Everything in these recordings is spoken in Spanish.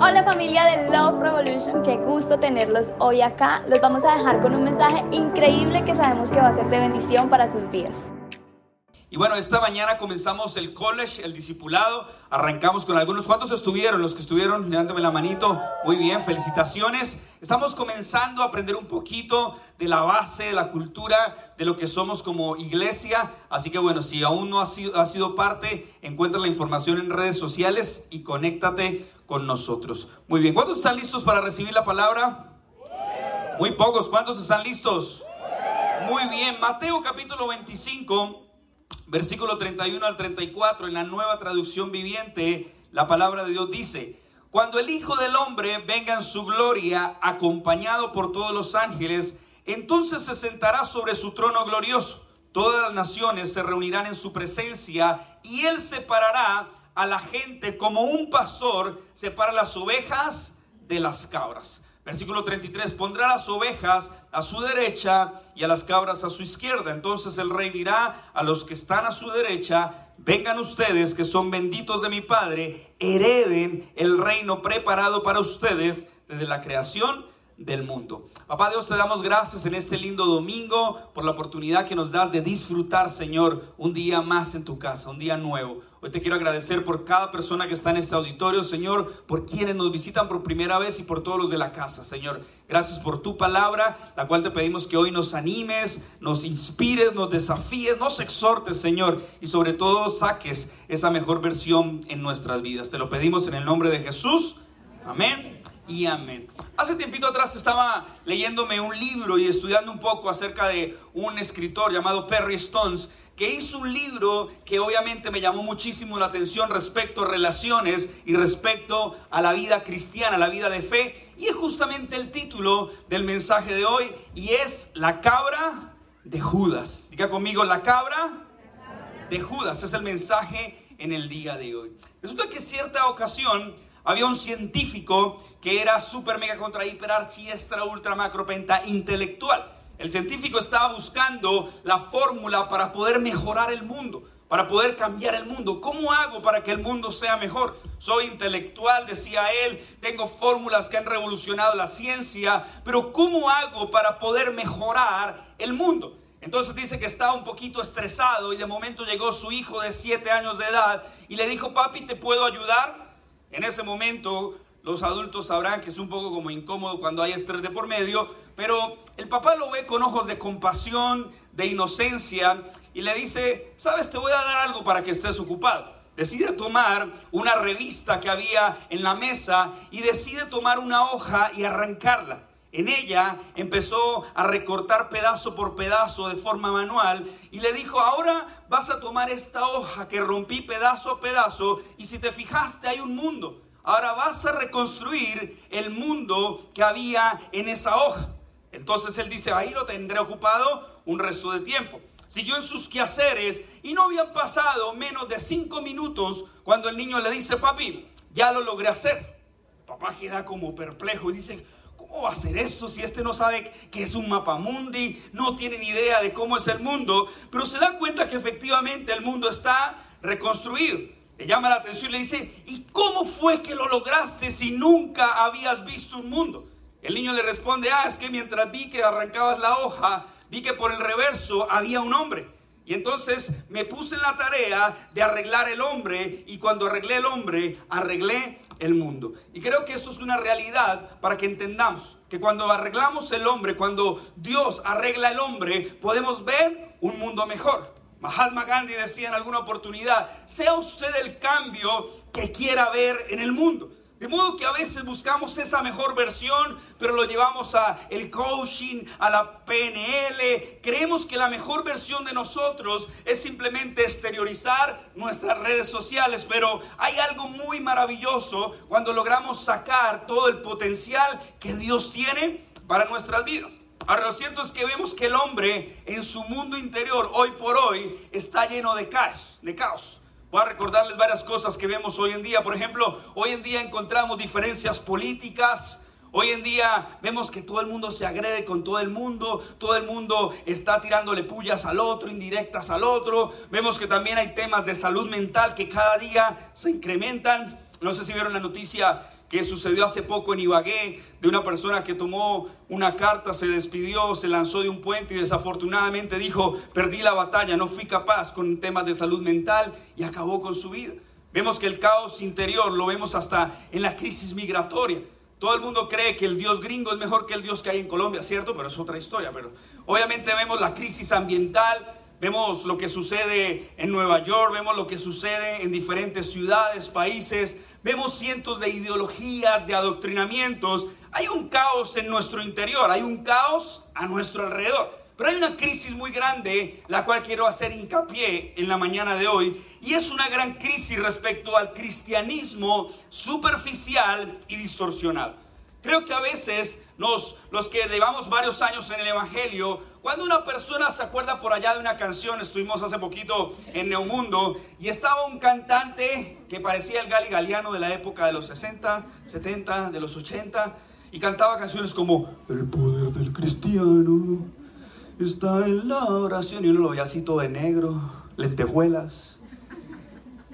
Hola familia de Love Revolution, qué gusto tenerlos hoy acá. Los vamos a dejar con un mensaje increíble que sabemos que va a ser de bendición para sus vidas. Y bueno, esta mañana comenzamos el college, el discipulado. Arrancamos con algunos. ¿Cuántos estuvieron? Los que estuvieron, levántame la manito. Muy bien, felicitaciones. Estamos comenzando a aprender un poquito de la base, de la cultura, de lo que somos como iglesia. Así que bueno, si aún no has sido, ha sido parte, encuentra la información en redes sociales y conéctate con nosotros. Muy bien, ¿cuántos están listos para recibir la palabra? Muy pocos. ¿Cuántos están listos? Muy bien, Mateo capítulo 25 versículo 31 al 34, en la nueva traducción viviente, la palabra de Dios dice, cuando el Hijo del Hombre venga en su gloria, acompañado por todos los ángeles, entonces se sentará sobre su trono glorioso. Todas las naciones se reunirán en su presencia y él separará a la gente como un pastor separa las ovejas de las cabras. Versículo 33, pondrá las ovejas a su derecha y a las cabras a su izquierda. Entonces el rey dirá a los que están a su derecha, vengan ustedes que son benditos de mi Padre, hereden el reino preparado para ustedes desde la creación del mundo. Papá Dios, te damos gracias en este lindo domingo por la oportunidad que nos das de disfrutar, Señor, un día más en tu casa, un día nuevo. Hoy te quiero agradecer por cada persona que está en este auditorio, Señor, por quienes nos visitan por primera vez y por todos los de la casa, Señor. Gracias por tu palabra, la cual te pedimos que hoy nos animes, nos inspires, nos desafíes, nos exhortes, Señor, y sobre todo saques esa mejor versión en nuestras vidas. Te lo pedimos en el nombre de Jesús. Amén y amén. Hace tiempito atrás estaba leyéndome un libro y estudiando un poco acerca de un escritor llamado Perry Stones que hizo un libro que obviamente me llamó muchísimo la atención respecto a relaciones y respecto a la vida cristiana, la vida de fe. Y es justamente el título del mensaje de hoy y es La cabra de Judas. Diga conmigo, la cabra de Judas es el mensaje en el día de hoy. Resulta que cierta ocasión había un científico que era super mega contra hiper archi extra ultra macro penta intelectual. El científico estaba buscando la fórmula para poder mejorar el mundo, para poder cambiar el mundo. ¿Cómo hago para que el mundo sea mejor? Soy intelectual, decía él, tengo fórmulas que han revolucionado la ciencia, pero ¿cómo hago para poder mejorar el mundo? Entonces dice que estaba un poquito estresado y de momento llegó su hijo de 7 años de edad y le dijo, papi, ¿te puedo ayudar? En ese momento los adultos sabrán que es un poco como incómodo cuando hay estrés de por medio, pero el papá lo ve con ojos de compasión, de inocencia, y le dice, sabes, te voy a dar algo para que estés ocupado. Decide tomar una revista que había en la mesa y decide tomar una hoja y arrancarla. En ella empezó a recortar pedazo por pedazo de forma manual y le dijo, ahora vas a tomar esta hoja que rompí pedazo a pedazo y si te fijaste hay un mundo. Ahora vas a reconstruir el mundo que había en esa hoja. Entonces él dice, ahí lo tendré ocupado un resto de tiempo. Siguió en sus quehaceres y no habían pasado menos de cinco minutos cuando el niño le dice, papi, ya lo logré hacer. Papá queda como perplejo y dice, ¿Cómo va a ser esto si este no sabe que es un mapa mundi? No tiene ni idea de cómo es el mundo, pero se da cuenta que efectivamente el mundo está reconstruido. Le llama la atención y le dice, ¿y cómo fue que lo lograste si nunca habías visto un mundo? El niño le responde, ah, es que mientras vi que arrancabas la hoja, vi que por el reverso había un hombre. Y entonces me puse en la tarea de arreglar el hombre y cuando arreglé el hombre, arreglé el mundo. Y creo que esto es una realidad para que entendamos que cuando arreglamos el hombre, cuando Dios arregla el hombre, podemos ver un mundo mejor. Mahatma Gandhi decía en alguna oportunidad, sea usted el cambio que quiera ver en el mundo. De modo que a veces buscamos esa mejor versión, pero lo llevamos a el coaching, a la PNL. Creemos que la mejor versión de nosotros es simplemente exteriorizar nuestras redes sociales, pero hay algo muy maravilloso cuando logramos sacar todo el potencial que Dios tiene para nuestras vidas. Ahora, lo cierto es que vemos que el hombre en su mundo interior, hoy por hoy, está lleno de caos. De caos. Voy a recordarles varias cosas que vemos hoy en día. Por ejemplo, hoy en día encontramos diferencias políticas. Hoy en día vemos que todo el mundo se agrede con todo el mundo, todo el mundo está tirándole pullas al otro, indirectas al otro. Vemos que también hay temas de salud mental que cada día se incrementan. No sé si vieron la noticia que sucedió hace poco en Ibagué, de una persona que tomó una carta, se despidió, se lanzó de un puente y desafortunadamente dijo, perdí la batalla, no fui capaz con temas de salud mental y acabó con su vida. Vemos que el caos interior lo vemos hasta en la crisis migratoria. Todo el mundo cree que el Dios gringo es mejor que el Dios que hay en Colombia, ¿cierto? Pero es otra historia. Pero obviamente vemos la crisis ambiental, vemos lo que sucede en Nueva York, vemos lo que sucede en diferentes ciudades, países, vemos cientos de ideologías, de adoctrinamientos. Hay un caos en nuestro interior, hay un caos a nuestro alrededor. Pero hay una crisis muy grande, la cual quiero hacer hincapié en la mañana de hoy, y es una gran crisis respecto al cristianismo superficial y distorsionado. Creo que a veces nos, los que llevamos varios años en el Evangelio, cuando una persona se acuerda por allá de una canción, estuvimos hace poquito en Neomundo, y estaba un cantante que parecía el Gali Galiano de la época de los 60, 70, de los 80, y cantaba canciones como El poder del cristiano está en la oración. Y uno lo veía así todo de negro, lentejuelas.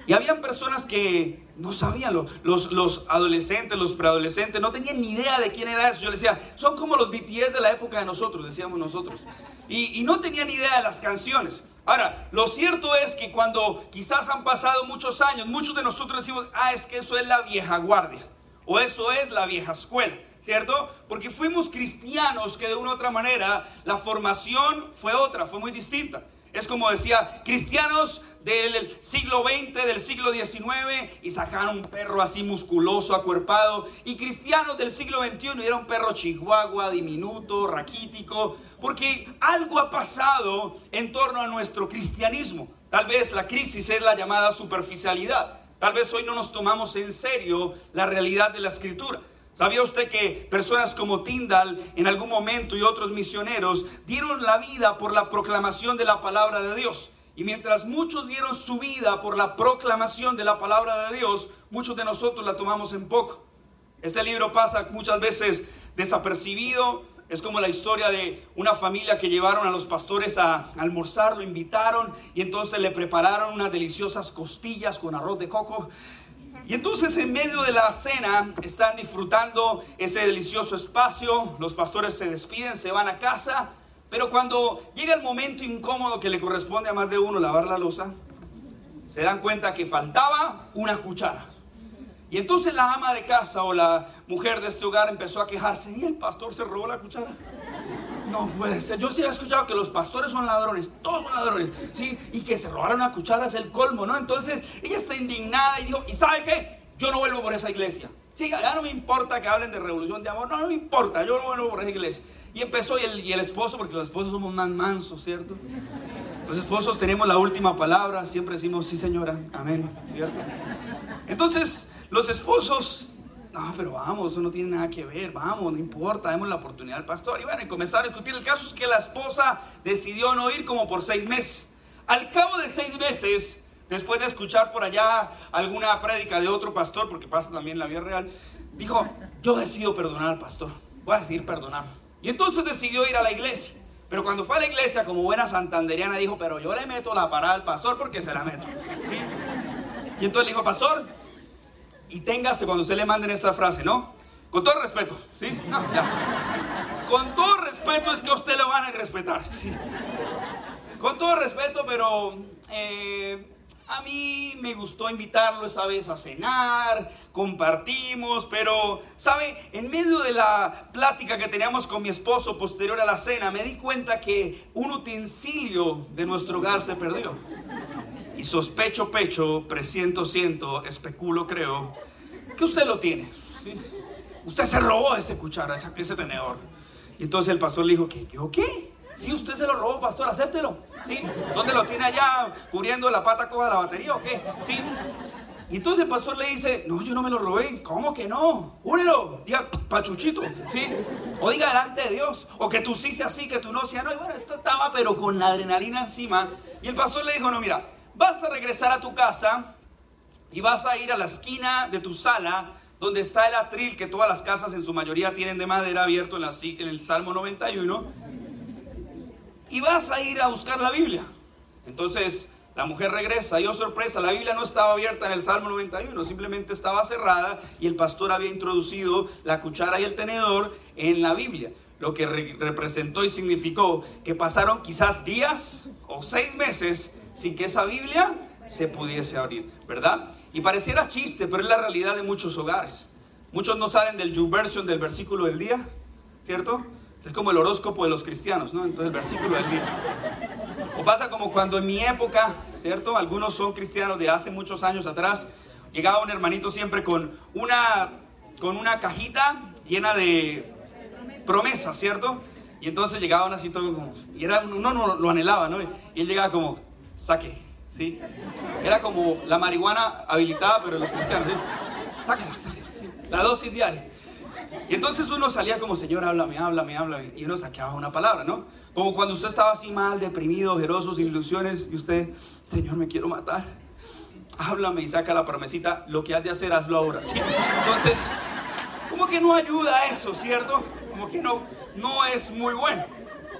Y habían personas que no sabían, los, los adolescentes, los preadolescentes, no tenían ni idea de quién era eso. Yo les decía, son como los BTS de la época de nosotros, decíamos nosotros. Y, y no tenían ni idea de las canciones. Ahora, lo cierto es que cuando quizás han pasado muchos años, muchos de nosotros decimos, ah, es que eso es la vieja guardia, o eso es la vieja escuela. ¿cierto? Porque fuimos cristianos que de una u otra manera la formación fue otra, fue muy distinta. Es como decía, cristianos del siglo XX, del siglo XIX, y sacaron un perro así musculoso, acuerpado, y cristianos del siglo XXI, y era un perro chihuahua, diminuto, raquítico, porque algo ha pasado en torno a nuestro cristianismo. Tal vez la crisis es la llamada superficialidad. Tal vez hoy no nos tomamos en serio la realidad de la escritura. ¿Sabía usted que personas como Tyndall en algún momento y otros misioneros dieron la vida por la proclamación de la palabra de Dios? Y mientras muchos dieron su vida por la proclamación de la palabra de Dios, muchos de nosotros la tomamos en poco. Este libro pasa muchas veces desapercibido. Es como la historia de una familia que llevaron a los pastores a almorzar, lo invitaron y entonces le prepararon unas deliciosas costillas con arroz de coco. Y entonces en medio de la cena están disfrutando ese delicioso espacio, los pastores se despiden, se van a casa, pero cuando llega el momento incómodo que le corresponde a más de uno lavar la losa, se dan cuenta que faltaba una cuchara. Y entonces la ama de casa o la mujer de este hogar empezó a quejarse y el pastor se robó la cuchara. No puede ser. Yo sí he escuchado que los pastores son ladrones, todos son ladrones, ¿sí? Y que se robaron una cuchara es el colmo, ¿no? Entonces ella está indignada y dijo, ¿y sabe qué? Yo no vuelvo por esa iglesia. Sí, no me importa que hablen de revolución de amor, no, no me importa, yo no vuelvo por esa iglesia. Y empezó y el, y el esposo, porque los esposos somos más mansos, ¿cierto? Los esposos tenemos la última palabra, siempre decimos, sí señora, amén, ¿cierto? Entonces, los esposos no, pero vamos, eso no tiene nada que ver, vamos, no importa, demos la oportunidad al pastor. Y bueno, y comenzaron a discutir. El caso es que la esposa decidió no ir como por seis meses. Al cabo de seis meses, después de escuchar por allá alguna prédica de otro pastor, porque pasa también en la vida real, dijo, yo decido perdonar al pastor, voy a decidir perdonar. Y entonces decidió ir a la iglesia. Pero cuando fue a la iglesia, como buena santanderiana, dijo, pero yo le meto la parada al pastor porque se la meto. ¿Sí? Y entonces le dijo, pastor, y téngase cuando se le manden esta frase, ¿no? Con todo respeto, ¿sí? No, ya. Con todo respeto es que usted lo van a respetar. ¿sí? Con todo respeto, pero eh, a mí me gustó invitarlo esa vez a cenar, compartimos, pero, ¿sabe? En medio de la plática que teníamos con mi esposo posterior a la cena, me di cuenta que un utensilio de nuestro hogar se perdió. Y sospecho, pecho, presiento, siento, especulo, creo, que usted lo tiene. Usted se robó ese cuchara, ese, tenedor. Y entonces el pastor le dijo, ¿qué? ¿Yo qué? Si usted se lo robó, pastor, acéptelo. ¿Sí? ¿Dónde lo tiene allá cubriendo la pata coja la batería o qué? ¿Sí? Y entonces el pastor le dice, no, yo no me lo robé. ¿Cómo que no? Únelo. Diga, pachuchito. ¿Sí? O diga delante de Dios. O que tú sí seas así, que tú no seas no. Y bueno, esto estaba pero con la adrenalina encima. Y el pastor le dijo, no, mira, vas a regresar a tu casa y vas a ir a la esquina de tu sala donde está el atril que todas las casas en su mayoría tienen de madera abierto en, en el Salmo 91 y vas a ir a buscar la Biblia. Entonces La mujer regresa, y oh sorpresa, la Biblia no estaba abierta en el Salmo 91, simplemente estaba cerrada y el pastor había introducido la cuchara y el tenedor en la Biblia, lo que representó y significó que pasaron quizás días o seis meses sin que esa Biblia se pudiese abrir, ¿verdad? Y pareciera chiste, pero es la realidad de muchos hogares. Muchos no salen del version del versículo del día, ¿cierto? Es como el horóscopo de los cristianos, ¿no? Entonces el versículo del día. O pasa como cuando en mi época, ¿cierto? Algunos son cristianos de hace muchos años atrás. Llegaba un hermanito siempre con una, con una cajita llena de promesas, ¿cierto? Y entonces llegaban así todo como... Y era, uno no lo anhelaba, ¿no? Y él llegaba como, saque, ¿sí? Era como la marihuana habilitada, pero los cristianos, ¿sí? Sáquela, sáquela, ¿sí? La dosis diaria. Y entonces uno salía como, Señor, háblame, háblame, háblame. Y uno saqueaba una palabra, ¿no? Como cuando usted estaba así mal, deprimido, ojeroso, sin ilusiones, y usted, Señor, me quiero matar. Háblame y saca la promesita, lo que has de hacer, hazlo ahora. ¿sí? Entonces, como que no ayuda eso, ¿cierto? Como que no, no es muy bueno.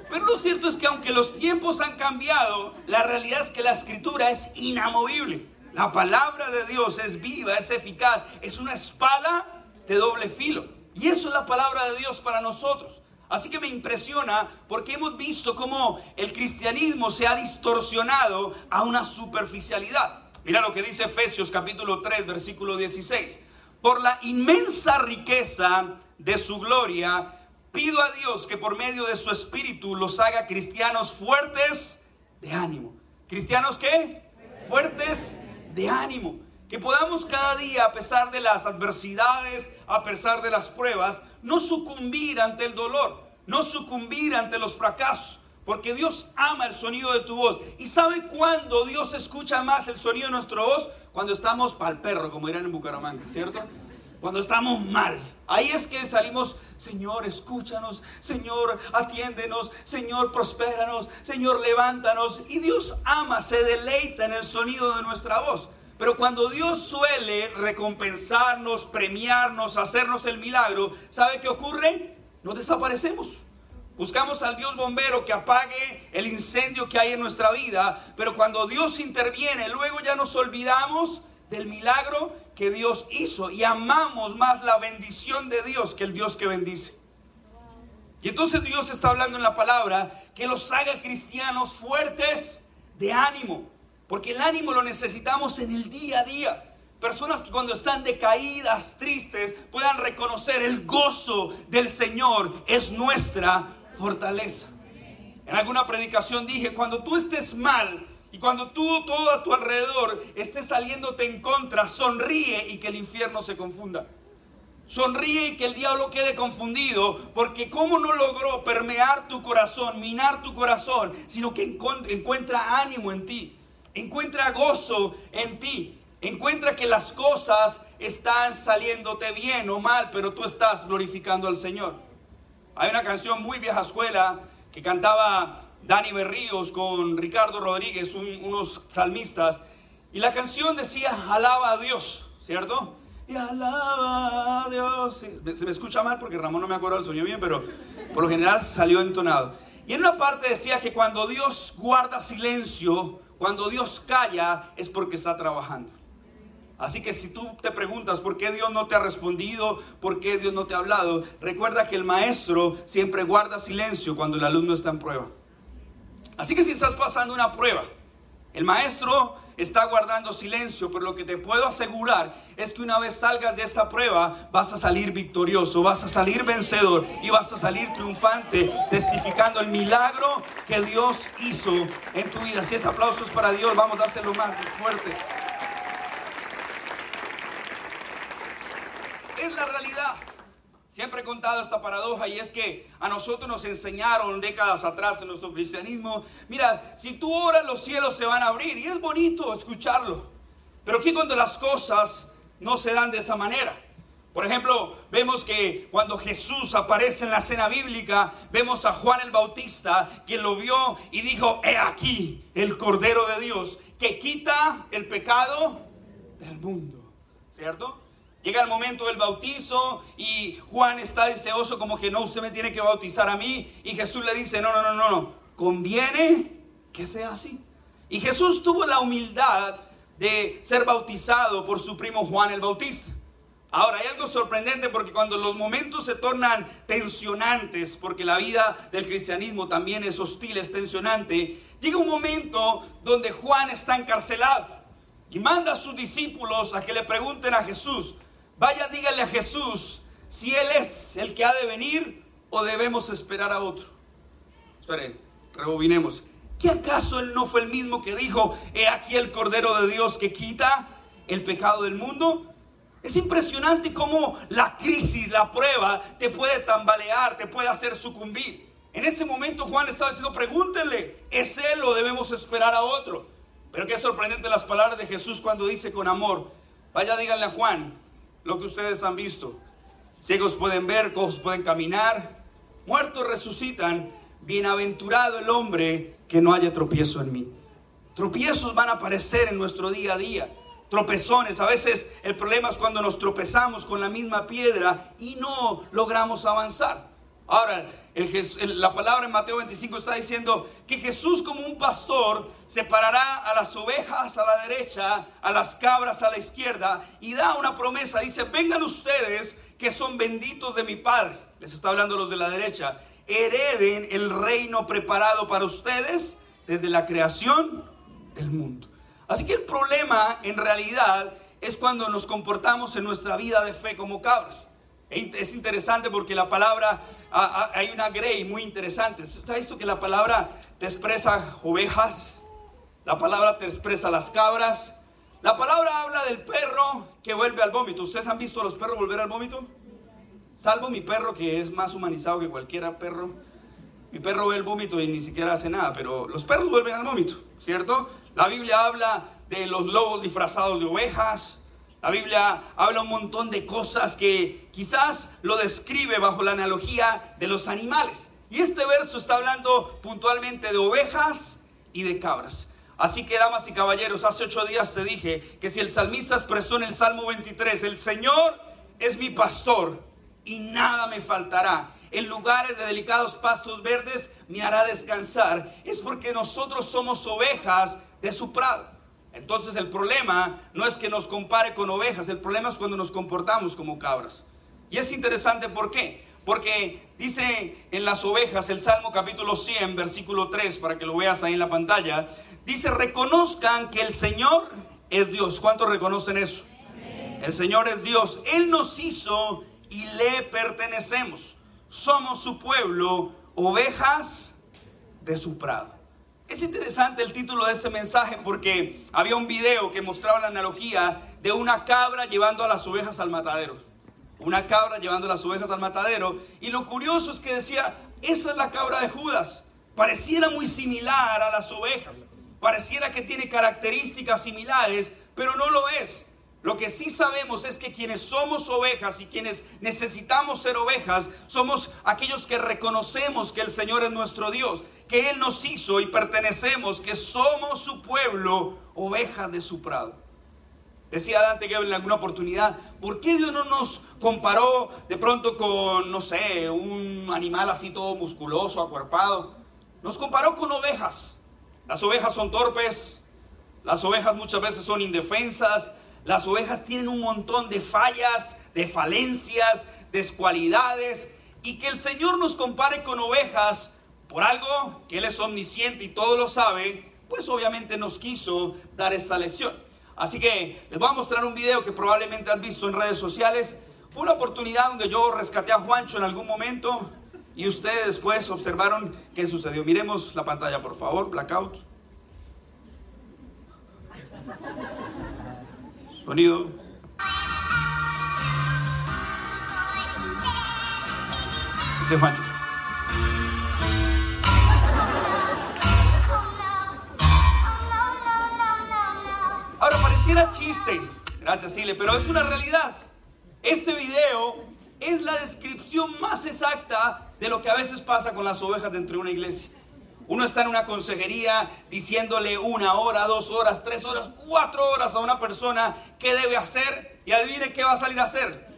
Pero lo cierto es que aunque los tiempos han cambiado, la realidad es que la escritura es inamovible. La palabra de Dios es viva, es eficaz, es una espada de doble filo. Y eso es la palabra de Dios para nosotros. Así que me impresiona porque hemos visto cómo el cristianismo se ha distorsionado a una superficialidad. Mira lo que dice Efesios capítulo 3, versículo 16. Por la inmensa riqueza de su gloria, pido a Dios que por medio de su espíritu los haga cristianos fuertes de ánimo. ¿Cristianos qué? Fuertes de ánimo. Que podamos cada día, a pesar de las adversidades, a pesar de las pruebas, no sucumbir ante el dolor, no sucumbir ante los fracasos. Porque Dios ama el sonido de tu voz. ¿Y sabe cuándo Dios escucha más el sonido de nuestra voz? Cuando estamos pa'l perro, como dirán en Bucaramanga, ¿cierto? Cuando estamos mal. Ahí es que salimos, Señor, escúchanos, Señor, atiéndenos, Señor, prospéranos, Señor, levántanos. Y Dios ama, se deleita en el sonido de nuestra voz. Pero cuando Dios suele recompensarnos, premiarnos, hacernos el milagro, ¿sabe qué ocurre? Nos desaparecemos. Buscamos al Dios bombero que apague el incendio que hay en nuestra vida, pero cuando Dios interviene, luego ya nos olvidamos del milagro que Dios hizo y amamos más la bendición de Dios que el Dios que bendice. Y entonces Dios está hablando en la palabra que los haga cristianos fuertes de ánimo. Porque el ánimo lo necesitamos en el día a día. Personas que cuando están decaídas, tristes, puedan reconocer el gozo del Señor es nuestra fortaleza. En alguna predicación dije, cuando tú estés mal y cuando todo a tu alrededor esté saliéndote en contra, sonríe y que el infierno se confunda. Sonríe y que el diablo quede confundido, porque cómo no logró permear tu corazón, minar tu corazón, sino que encuentra ánimo en ti. Encuentra gozo en ti. Encuentra que las cosas están saliéndote bien o mal, pero tú estás glorificando al Señor. Hay una canción muy vieja escuela que cantaba Dani Berríos con Ricardo Rodríguez, unos salmistas, y la canción decía, alaba a Dios, ¿cierto? Y alaba a Dios. Se me escucha mal porque Ramón no me acuerdo del sonido bien, pero por lo general salió entonado. Y en una parte decía que cuando Dios guarda silencio, cuando Dios calla es porque está trabajando. Así que si tú te preguntas por qué Dios no te ha respondido, por qué Dios no te ha hablado, recuerda que el maestro siempre guarda silencio cuando el alumno está en prueba. Así que si estás pasando una prueba, el maestro está guardando silencio, pero lo que te puedo asegurar es que una vez salgas de esta prueba vas a salir victorioso, vas a salir vencedor y vas a salir triunfante, testificando el milagro que Dios hizo en tu vida. Si es aplausos para Dios, vamos a hacerlo más fuerte. Es la realidad. Siempre he contado esta paradoja y es que a nosotros nos enseñaron décadas atrás en nuestro cristianismo, mira, si tú oras los cielos se van a abrir y es bonito escucharlo, pero ¿qué cuando las cosas no se dan de esa manera? Por ejemplo, vemos que cuando Jesús aparece en la escena bíblica, vemos a Juan el Bautista, quien lo vio y dijo, he aquí el Cordero de Dios, que quita el pecado del mundo, ¿cierto? Llega el momento del bautizo y Juan está deseoso como que no, usted me tiene que bautizar a mí. Y Jesús le dice, no, no, no, no, no, conviene que sea así. Y Jesús tuvo la humildad de ser bautizado por su primo Juan el Bautista. Ahora, hay algo sorprendente porque cuando los momentos se tornan tensionantes, porque la vida del cristianismo también es hostil, es tensionante, llega un momento donde Juan está encarcelado y manda a sus discípulos a que le pregunten a Jesús, vaya dígale a Jesús si Él es el que ha de venir o debemos esperar a otro. Espere, rebobinemos. ¿Qué acaso Él no fue el mismo que dijo, he aquí el Cordero de Dios que quita el pecado del mundo? Es impresionante cómo la crisis, la prueba, te puede tambalear, te puede hacer sucumbir. En ese momento Juan estaba diciendo, pregúntenle, ¿es él o debemos esperar a otro? Pero qué sorprendente las palabras de Jesús cuando dice con amor, vaya díganle a Juan lo que ustedes han visto. Ciegos pueden ver, cojos pueden caminar, muertos resucitan, bienaventurado el hombre que no haya tropiezo en mí. Tropiezos van a aparecer en nuestro día a día tropezones. A veces el problema es cuando nos tropezamos con la misma piedra y no logramos avanzar. Ahora, la palabra en Mateo 25 está diciendo que Jesús como un pastor separará a las ovejas a la derecha, a las cabras a la izquierda y da una promesa. Dice, vengan ustedes que son benditos de mi Padre. Les está hablando los de la derecha. Hereden el reino preparado para ustedes desde la creación del mundo. Así que el problema en realidad es cuando nos comportamos en nuestra vida de fe como cabras. Es interesante porque la palabra, hay una grey muy interesante. ¿Está visto que la palabra te expresa ovejas? La palabra te expresa las cabras. La palabra habla del perro que vuelve al vómito. ¿Ustedes han visto a los perros volver al vómito? Salvo mi perro que es más humanizado que cualquier perro. Mi perro ve el vómito y ni siquiera hace nada, pero los perros vuelven al vómito, ¿cierto? La Biblia habla de los lobos disfrazados de ovejas. La Biblia habla un montón de cosas que quizás lo describe bajo la analogía de los animales. Y este verso está hablando puntualmente de ovejas y de cabras. Así que, damas y caballeros, hace ocho días te dije que si el salmista expresó en el Salmo 23, el Señor es mi pastor y nada me faltará. En lugares de delicados pastos verdes me hará descansar. Es porque nosotros somos ovejas de su prado. Entonces el problema no es que nos compare con ovejas, el problema es cuando nos comportamos como cabras. Y es interesante por qué. Porque dice en las ovejas, el Salmo capítulo 100, versículo 3, para que lo veas ahí en la pantalla, dice, reconozcan que el Señor es Dios. ¿Cuántos reconocen eso? El Señor es Dios. Él nos hizo y le pertenecemos. Somos su pueblo, ovejas de su prado. Es interesante el título de este mensaje porque había un video que mostraba la analogía de una cabra llevando a las ovejas al matadero. Una cabra llevando a las ovejas al matadero. Y lo curioso es que decía, esa es la cabra de Judas. Pareciera muy similar a las ovejas. Pareciera que tiene características similares, pero no lo es. Lo que sí sabemos es que quienes somos ovejas y quienes necesitamos ser ovejas, somos aquellos que reconocemos que el Señor es nuestro Dios, que Él nos hizo y pertenecemos, que somos su pueblo, ovejas de su prado. Decía Dante que en alguna oportunidad, ¿por qué Dios no nos comparó de pronto con, no sé, un animal así todo musculoso, acuerpado? Nos comparó con ovejas. Las ovejas son torpes, las ovejas muchas veces son indefensas, las ovejas tienen un montón de fallas, de falencias, descualidades. Y que el Señor nos compare con ovejas por algo que Él es omnisciente y todo lo sabe, pues obviamente nos quiso dar esta lección. Así que les voy a mostrar un video que probablemente han visto en redes sociales. Fue una oportunidad donde yo rescaté a Juancho en algún momento y ustedes después observaron qué sucedió. Miremos la pantalla, por favor, blackout. Sonido. Dice Juancho. Pareciera chiste, gracias Sile, pero es una realidad. Este video es la descripción más exacta de lo que a veces pasa con las ovejas dentro de una iglesia. Uno está en una consejería diciéndole una hora, dos horas, tres horas, cuatro horas a una persona qué debe hacer y adivine qué va a salir a hacer.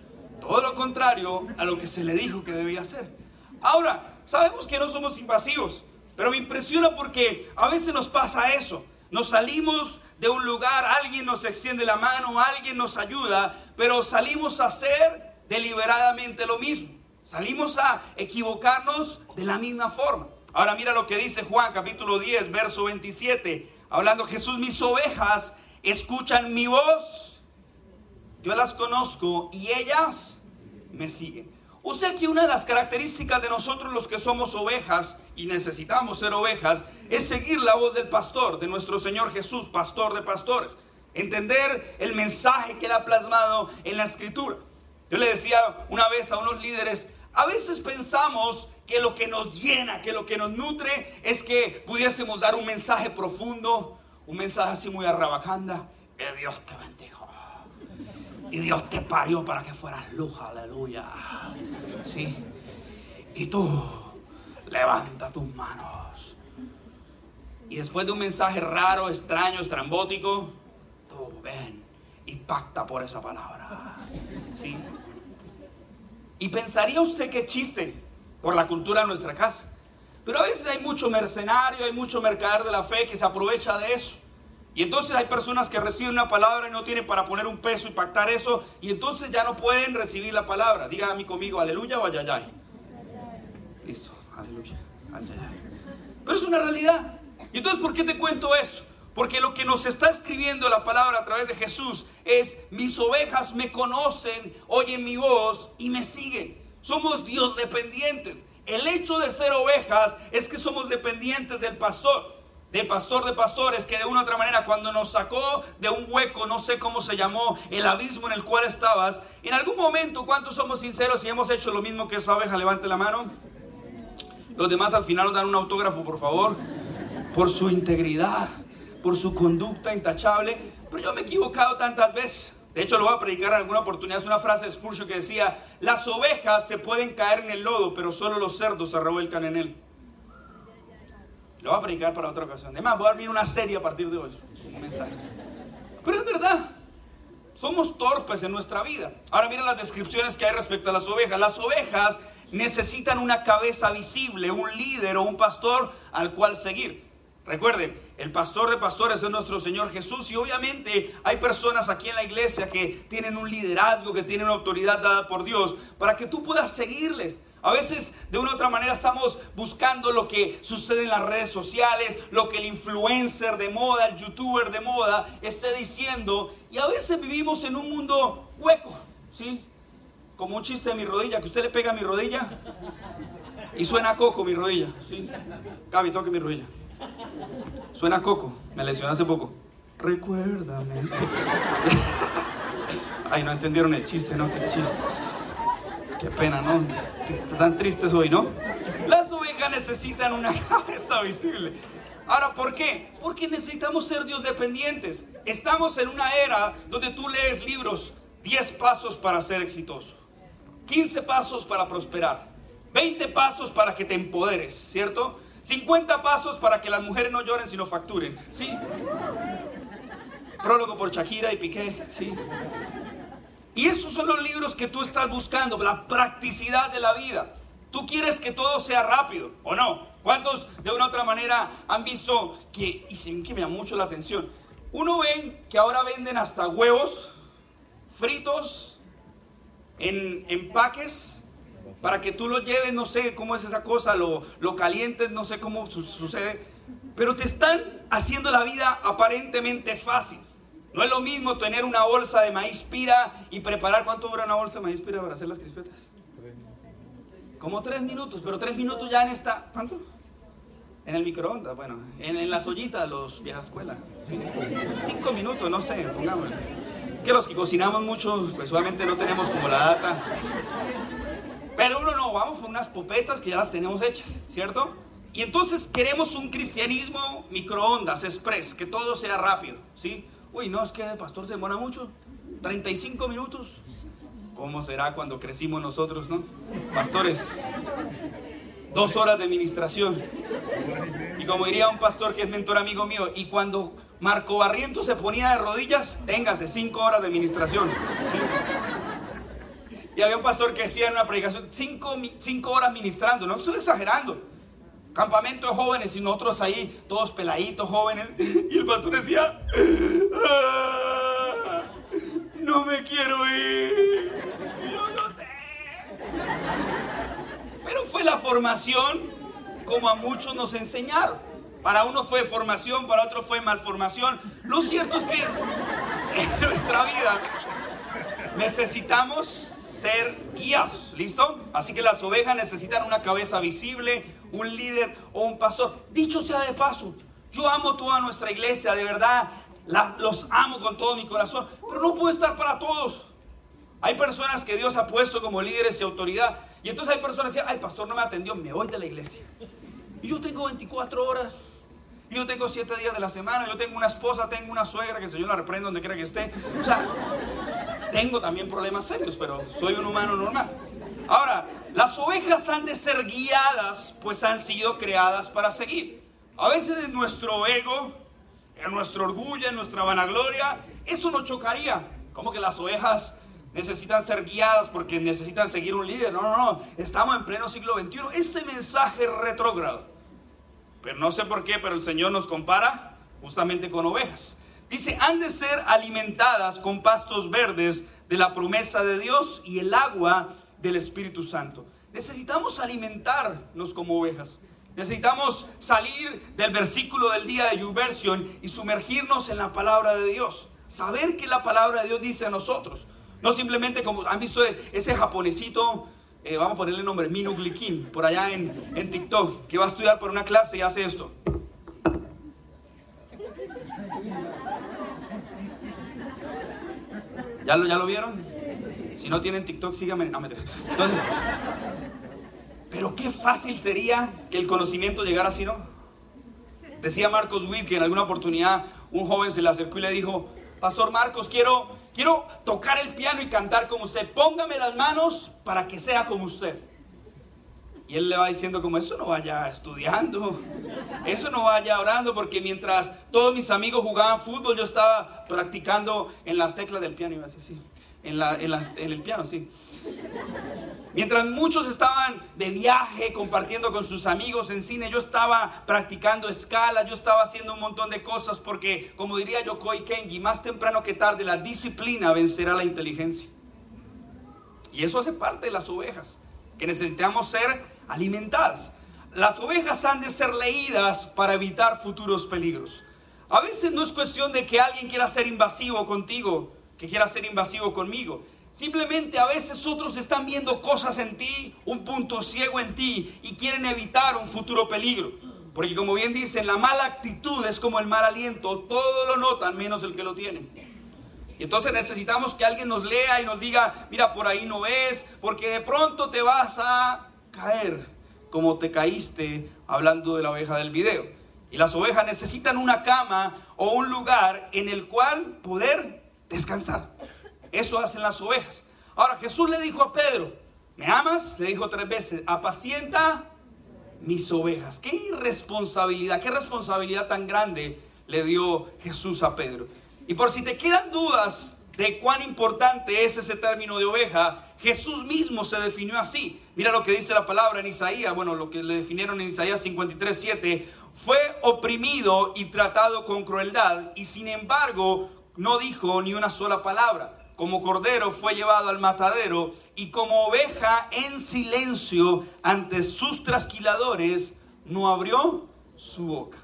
Todo lo contrario a lo que se le dijo que debía hacer. Ahora, sabemos que no somos invasivos, pero me impresiona porque a veces nos pasa eso. nos salimos de un lugar, alguien nos extiende la mano, alguien nos ayuda, pero salimos a hacer deliberadamente lo mismo. Salimos a equivocarnos de la misma forma. Ahora mira lo que dice Juan capítulo 10, verso 27. Hablando Jesús, mis ovejas escuchan mi voz. Yo las conozco y ellas me siguen. O sea que una de las características de nosotros los que somos ovejas y necesitamos ser ovejas es seguir la voz del pastor, de nuestro Señor Jesús, pastor de pastores. Entender el mensaje que él ha plasmado en la escritura. Yo le decía una vez a unos líderes, a veces pensamos que lo que nos llena, que lo que nos nutre es que pudiésemos dar un mensaje profundo, un mensaje así muy arrabacanda, que Dios te bendiga. Y Dios te parió para que fueras luz, aleluya. ¿Sí? Y tú, levanta tus manos. Y después de un mensaje raro, extraño, estrambótico, tú ven y pacta por esa palabra. ¿Sí? Y pensaría usted que es chiste por la cultura de nuestra casa. Pero a veces hay mucho mercenario, hay mucho mercader de la fe que se aprovecha de eso. Y entonces hay personas que reciben una palabra y no tienen para poner un peso y pactar eso, y entonces ya no pueden recibir la palabra. Diga a mí conmigo, aleluya o ayayay. Listo, aleluya, ayayay. Pero es una realidad. Y entonces, ¿por qué te cuento eso? Porque lo que nos está escribiendo la palabra a través de Jesús es, mis ovejas me conocen, oyen mi voz y me siguen. Somos Dios dependientes. El hecho de ser ovejas es que somos dependientes del pastor de pastor de pastores, que de una u otra manera cuando nos sacó de un hueco, no sé cómo se llamó, el abismo en el cual estabas, en algún momento, ¿cuántos somos sinceros y hemos hecho lo mismo que esa oveja? Levante la mano. Los demás al final nos dan un autógrafo, por favor, por su integridad, por su conducta intachable. Pero yo me he equivocado tantas veces. De hecho, lo voy a predicar en alguna oportunidad. Es una frase de Spurgeon que decía, las ovejas se pueden caer en el lodo, pero solo los cerdos se revuelcan en él. Lo voy a predicar para otra ocasión. Además, voy a dar una serie a partir de hoy. Pero es verdad. Somos torpes en nuestra vida. Ahora mira las descripciones que hay respecto a las ovejas. Las ovejas necesitan una cabeza visible, un líder o un pastor al cual seguir. Recuerden, el pastor de pastores es nuestro Señor Jesús y obviamente hay personas aquí en la iglesia que tienen un liderazgo, que tienen autoridad dada por Dios para que tú puedas seguirles. A veces de una u otra manera estamos buscando lo que sucede en las redes sociales, lo que el influencer de moda, el youtuber de moda esté diciendo. Y a veces vivimos en un mundo hueco, ¿sí? Como un chiste de mi rodilla, que usted le pega a mi rodilla y suena coco mi rodilla, ¿sí? Cabi, toque mi rodilla. Suena coco, me lesioné hace poco. Recuérdame. Ay, no entendieron el chiste, ¿no? Qué chiste. Qué pena, ¿no? Están tristes hoy, ¿no? Las ovejas necesitan una cabeza visible. Ahora, ¿por qué? Porque necesitamos ser Dios dependientes. Estamos en una era donde tú lees libros, 10 pasos para ser exitoso, 15 pasos para prosperar, 20 pasos para que te empoderes, ¿cierto? 50 pasos para que las mujeres no lloren sino facturen, ¿sí? Prólogo por Shakira y Piqué, ¿sí? Y esos son los libros que tú estás buscando, la practicidad de la vida. Tú quieres que todo sea rápido, ¿o no? ¿Cuántos de una u otra manera han visto que, y se que me llama mucho la atención, uno ve que ahora venden hasta huevos fritos en empaques para que tú los lleves, no sé cómo es esa cosa, lo, lo calientes, no sé cómo sucede, pero te están haciendo la vida aparentemente fácil. No es lo mismo tener una bolsa de maíz pira y preparar. ¿Cuánto dura una bolsa de maíz pira para hacer las crispetas? Como tres minutos, pero tres minutos ya en esta. ¿Cuánto? En el microondas, bueno, en, las ollitas, los viejas escuelas. Cinco, minutos, no sé, pongámosle. Que los que cocinamos mucho, pues obviamente no tenemos como la data. Pero uno no, vamos con unas popetas que ya las tenemos hechas, ¿cierto? Y entonces queremos un cristianismo microondas, express, que todo sea rápido, ¿sí? Uy, no, es que el pastor se demora mucho. 35 minutos. ¿Cómo será cuando crecimos nosotros, no? Pastores, dos horas de administración. Y como diría un pastor que es mentor amigo mío, y cuando Marco Barriento se ponía de rodillas, téngase cinco horas de administración. Y había un pastor que decía en una predicación, cinco, cinco horas ministrando, no estoy exagerando. Campamento de jóvenes y nosotros ahí, todos peladitos jóvenes. Y el pastor decía, "Ah, no me quiero ir. Yo no sé. Pero fue la formación como a muchos nos enseñaron. Para uno fue formación, para otro fue malformación. Lo cierto es que en nuestra vida necesitamos ser guiados, ¿listo? Así que las ovejas necesitan una cabeza visible, un líder o un pastor. Dicho sea de paso, yo amo toda nuestra iglesia, de verdad, los amo con todo mi corazón, pero no puedo estar para todos. Hay personas que Dios ha puesto como líderes y autoridad, y entonces hay personas que dicen, ay, pastor no me atendió, me voy de la iglesia. Y yo tengo 24 horas. Y yo tengo 7 días de la semana. Yo tengo una esposa, tengo una suegra que el Señor la reprenda donde quiera que esté. O sea, tengo también problemas serios, pero soy un humano normal. Ahora, las ovejas han de ser guiadas, pues han sido creadas para seguir. A veces en nuestro ego, en nuestro orgullo, en nuestra vanagloria, eso nos chocaría. Como que las ovejas necesitan ser guiadas porque necesitan seguir un líder. No, no, no. Estamos en pleno siglo XXI. Ese mensaje retrógrado. Pero no sé por qué, pero el Señor nos compara justamente con ovejas. Dice, han de ser alimentadas con pastos verdes de la promesa de Dios y el agua del Espíritu Santo. Necesitamos alimentarnos como ovejas. Necesitamos salir del versículo del día de YouVersion y sumergirnos en la palabra de Dios. Saber que la palabra de Dios dice a nosotros. No simplemente como han visto ese japonesito, eh, vamos a ponerle nombre, Minu Glikin, por allá en, en TikTok, que va a estudiar por una clase y hace esto. ¿Ya lo, ¿Ya lo vieron? Si no tienen TikTok, síganme. No, me Entonces, pero qué fácil sería que el conocimiento llegara así, ¿no? Decía Marcos Witt que en alguna oportunidad un joven se le acercó y le dijo, Pastor Marcos, quiero, quiero tocar el piano y cantar como usted. Póngame las manos para que sea como usted. Y él le va diciendo como eso no vaya estudiando, eso no vaya orando, porque mientras todos mis amigos jugaban fútbol, yo estaba practicando en las teclas del piano, iba a decir, sí, en, el piano, sí. Mientras muchos estaban de viaje, compartiendo con sus amigos en cine, yo estaba practicando escala, yo estaba haciendo un montón de cosas porque, como diría Yokoi Kenji, más temprano que tarde la disciplina vencerá la inteligencia. Y eso hace parte de las ovejas, que necesitamos ser alimentadas. Las ovejas han de ser leídas para evitar futuros peligros. A veces no es cuestión de que alguien quiera ser invasivo contigo, que quiera ser invasivo conmigo. Simplemente a veces otros están viendo cosas en ti, un punto ciego en ti y quieren evitar un futuro peligro. Porque como bien dicen, la mala actitud es como el mal aliento, todo lo notan menos el que lo tiene. Y entonces necesitamos que alguien nos lea y nos diga, mira, por ahí no ves, porque de pronto te vas a caer como te caíste hablando de la oveja del video. Y las ovejas necesitan una cama o un lugar en el cual poder descansar. Eso hacen las ovejas. Ahora Jesús le dijo a Pedro, ¿me amas? Le dijo tres veces, apacienta mis ovejas. Qué irresponsabilidad, qué responsabilidad tan grande le dio Jesús a Pedro. Y por si te quedan dudas de cuán importante es ese término de oveja, Jesús mismo se definió así. Mira lo que dice la palabra en Isaías, bueno, lo que le definieron en Isaías 53, 7. Fue oprimido y tratado con crueldad y sin embargo no dijo ni una sola palabra. Como cordero fue llevado al matadero y como oveja en silencio ante sus trasquiladores no abrió su boca.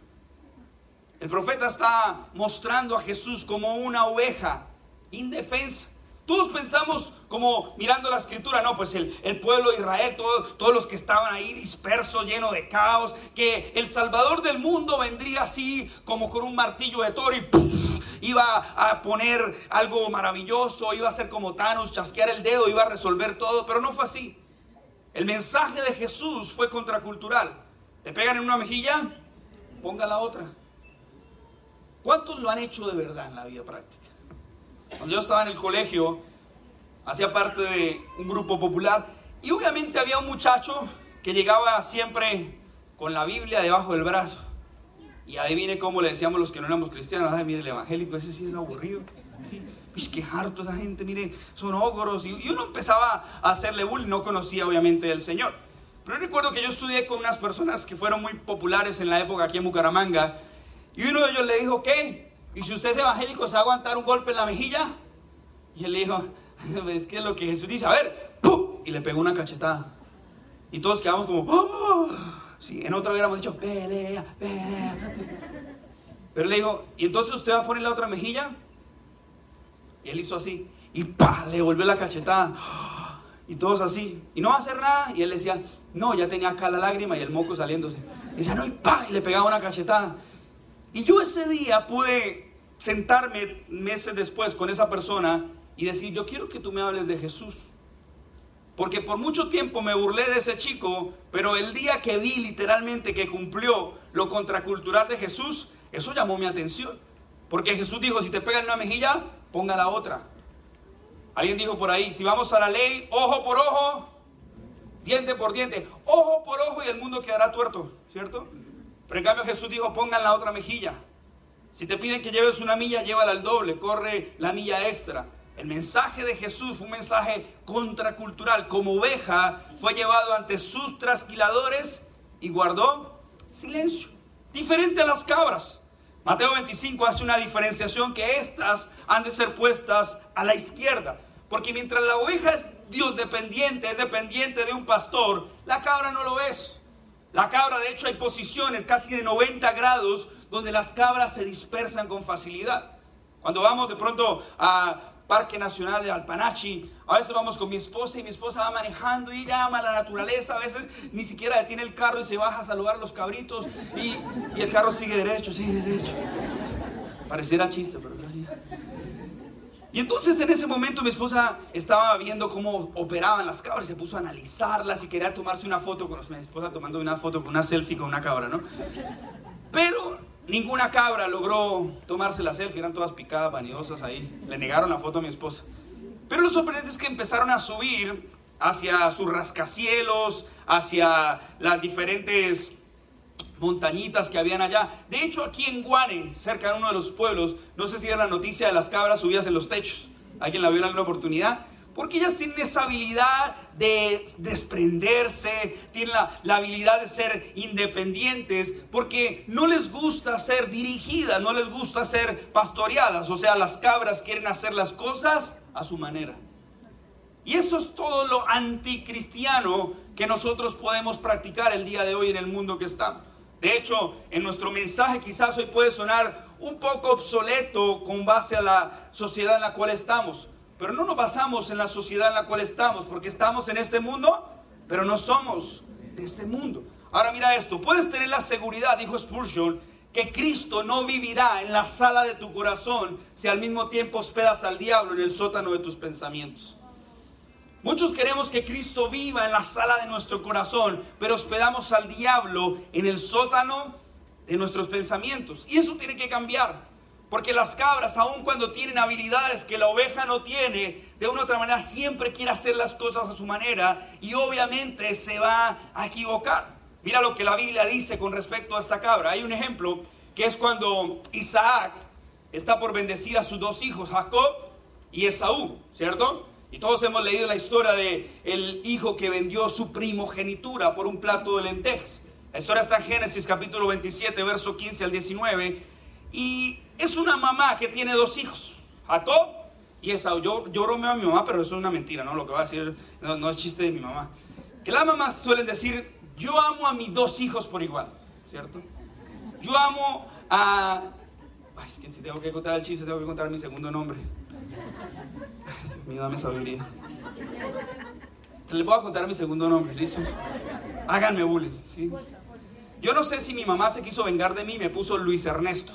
El profeta está mostrando a Jesús como una oveja indefensa. Todos pensamos como mirando la escritura, no, pues el, pueblo de Israel, todo, todos los que estaban ahí dispersos, llenos de caos, que el Salvador del mundo vendría así como con un martillo de toro y ¡puf! Iba a poner algo maravilloso, iba a ser como Thanos, chasquear el dedo, iba a resolver todo, pero no fue así. El mensaje de Jesús fue contracultural. Te pegan en una mejilla, ponga la otra. ¿Cuántos lo han hecho de verdad en la vida práctica? Cuando yo estaba en el colegio, hacía parte de un grupo popular y obviamente había un muchacho que llegaba siempre con la Biblia debajo del brazo. Y adivine cómo le decíamos los que no éramos cristianos, ay, mire, el evangélico ese sí es aburrido. Sí, pues qué harto esa gente, mire, son ógoros. Y, uno empezaba a hacerle bullying, no conocía obviamente del Señor. Pero yo recuerdo que yo estudié con unas personas que fueron muy populares en la época aquí en Bucaramanga. Y uno de ellos le dijo, ¿qué? ¿Y si usted es evangélico, se va a aguantar un golpe en la mejilla? Y él le dijo, es que es lo que Jesús dice, a ver, ¡pum! Y le pegó una cachetada. Y todos quedamos como, ¡Oh! Sí, en otra hubiéramos dicho, pelea, pelea. Pero le dijo, ¿y entonces usted va a poner la otra mejilla? Y él hizo así, y ¡pa! Le volvió la cachetada. Y todos así, y no va a hacer nada. Y él decía, no, ya tenía acá la lágrima y el moco saliéndose. Y decía, no, y ¡pa! Y le pegaba una cachetada. Y yo ese día pude sentarme meses después con esa persona y decir, yo quiero que tú me hables de Jesús. Porque por mucho tiempo me burlé de ese chico, pero el día que vi literalmente que cumplió lo contracultural de Jesús, eso llamó mi atención. Porque Jesús dijo, si te pegan una mejilla, ponga la otra. Alguien dijo por ahí, si vamos a la ley, ojo por ojo, diente por diente, ojo por ojo y el mundo quedará tuerto, ¿cierto? Pero en cambio Jesús dijo, pongan la otra mejilla. Si te piden que lleves una milla, llévala al doble, corre la milla extra. El mensaje de Jesús fue un mensaje contracultural. Como oveja fue llevado ante sus trasquiladores y guardó silencio. Diferente a las cabras. Mateo 25 hace una diferenciación que estas han de ser puestas a la izquierda. Porque mientras la oveja es Dios dependiente, es dependiente de un pastor, la cabra no lo es. La cabra, de hecho, hay posiciones casi de 90 grados donde las cabras se dispersan con facilidad. Cuando vamos de pronto a Parque Nacional de Alpanachi, a veces vamos con mi esposa y mi esposa va manejando y llama a la naturaleza, a veces ni siquiera detiene el carro y se baja a saludar a los cabritos y, el carro sigue derecho, sigue derecho. Pareciera chiste, pero en. Y entonces en ese momento mi esposa estaba viendo cómo operaban las cabras, se puso a analizarlas y quería tomarse una foto con mi esposa tomando una foto con una selfie con una cabra, ¿no? Pero ninguna cabra logró tomarse la selfie, eran todas picadas, vanidosas ahí. Le negaron la foto a mi esposa. Pero lo sorprendente es que empezaron a subir hacia sus rascacielos, hacia las diferentes montañitas que habían allá. De hecho, aquí en Guane, cerca de uno de los pueblos, no sé si era la noticia de las cabras subidas en los techos. ¿Alguien la vio en alguna oportunidad? Porque ellas tienen esa habilidad de desprenderse, tienen la, habilidad de ser independientes, porque no les gusta ser dirigidas, no les gusta ser pastoreadas. O sea, las cabras quieren hacer las cosas a su manera. Y eso es todo lo anticristiano que nosotros podemos practicar el día de hoy en el mundo que estamos. De hecho, en nuestro mensaje quizás hoy puede sonar un poco obsoleto con base a la sociedad en la cual estamos. Pero no nos basamos en la sociedad en la cual estamos, porque estamos en este mundo, pero no somos de este mundo. Ahora mira esto, puedes tener la seguridad, dijo Spurgeon, que Cristo no vivirá en la sala de tu corazón si al mismo tiempo hospedas al diablo en el sótano de tus pensamientos. Muchos queremos que Cristo viva en la sala de nuestro corazón, pero hospedamos al diablo en el sótano de nuestros pensamientos. Y eso tiene que cambiar. Porque las cabras, aun cuando tienen habilidades que la oveja no tiene, de una u otra manera siempre quiere hacer las cosas a su manera y obviamente se va a equivocar. Mira lo que la Biblia dice con respecto a esta cabra. Hay un ejemplo que es cuando Isaac está por bendecir a sus dos hijos, Jacob y Esaú, ¿cierto? Y todos hemos leído la historia de el hijo que vendió su primogenitura por un plato de lentejas. La historia está en Génesis capítulo 27, verso 15 al 19. Y es una mamá que tiene dos hijos, Jacob y Esaú. Yo, yo bromeo a mi mamá, pero eso es una mentira, ¿no? Lo que va a decir no, es chiste de mi mamá. Que las mamás suelen decir, yo amo a mis dos hijos por igual, ¿cierto? Yo amo a... Es que si tengo que contar el chiste, tengo que contar mi segundo nombre. Ay, Dios mío, dame sabiduría. Les voy a contar mi segundo nombre, ¿listo? Háganme bullying, ¿sí? Yo no sé si mi mamá se quiso vengar de mí y me puso Luis Ernesto.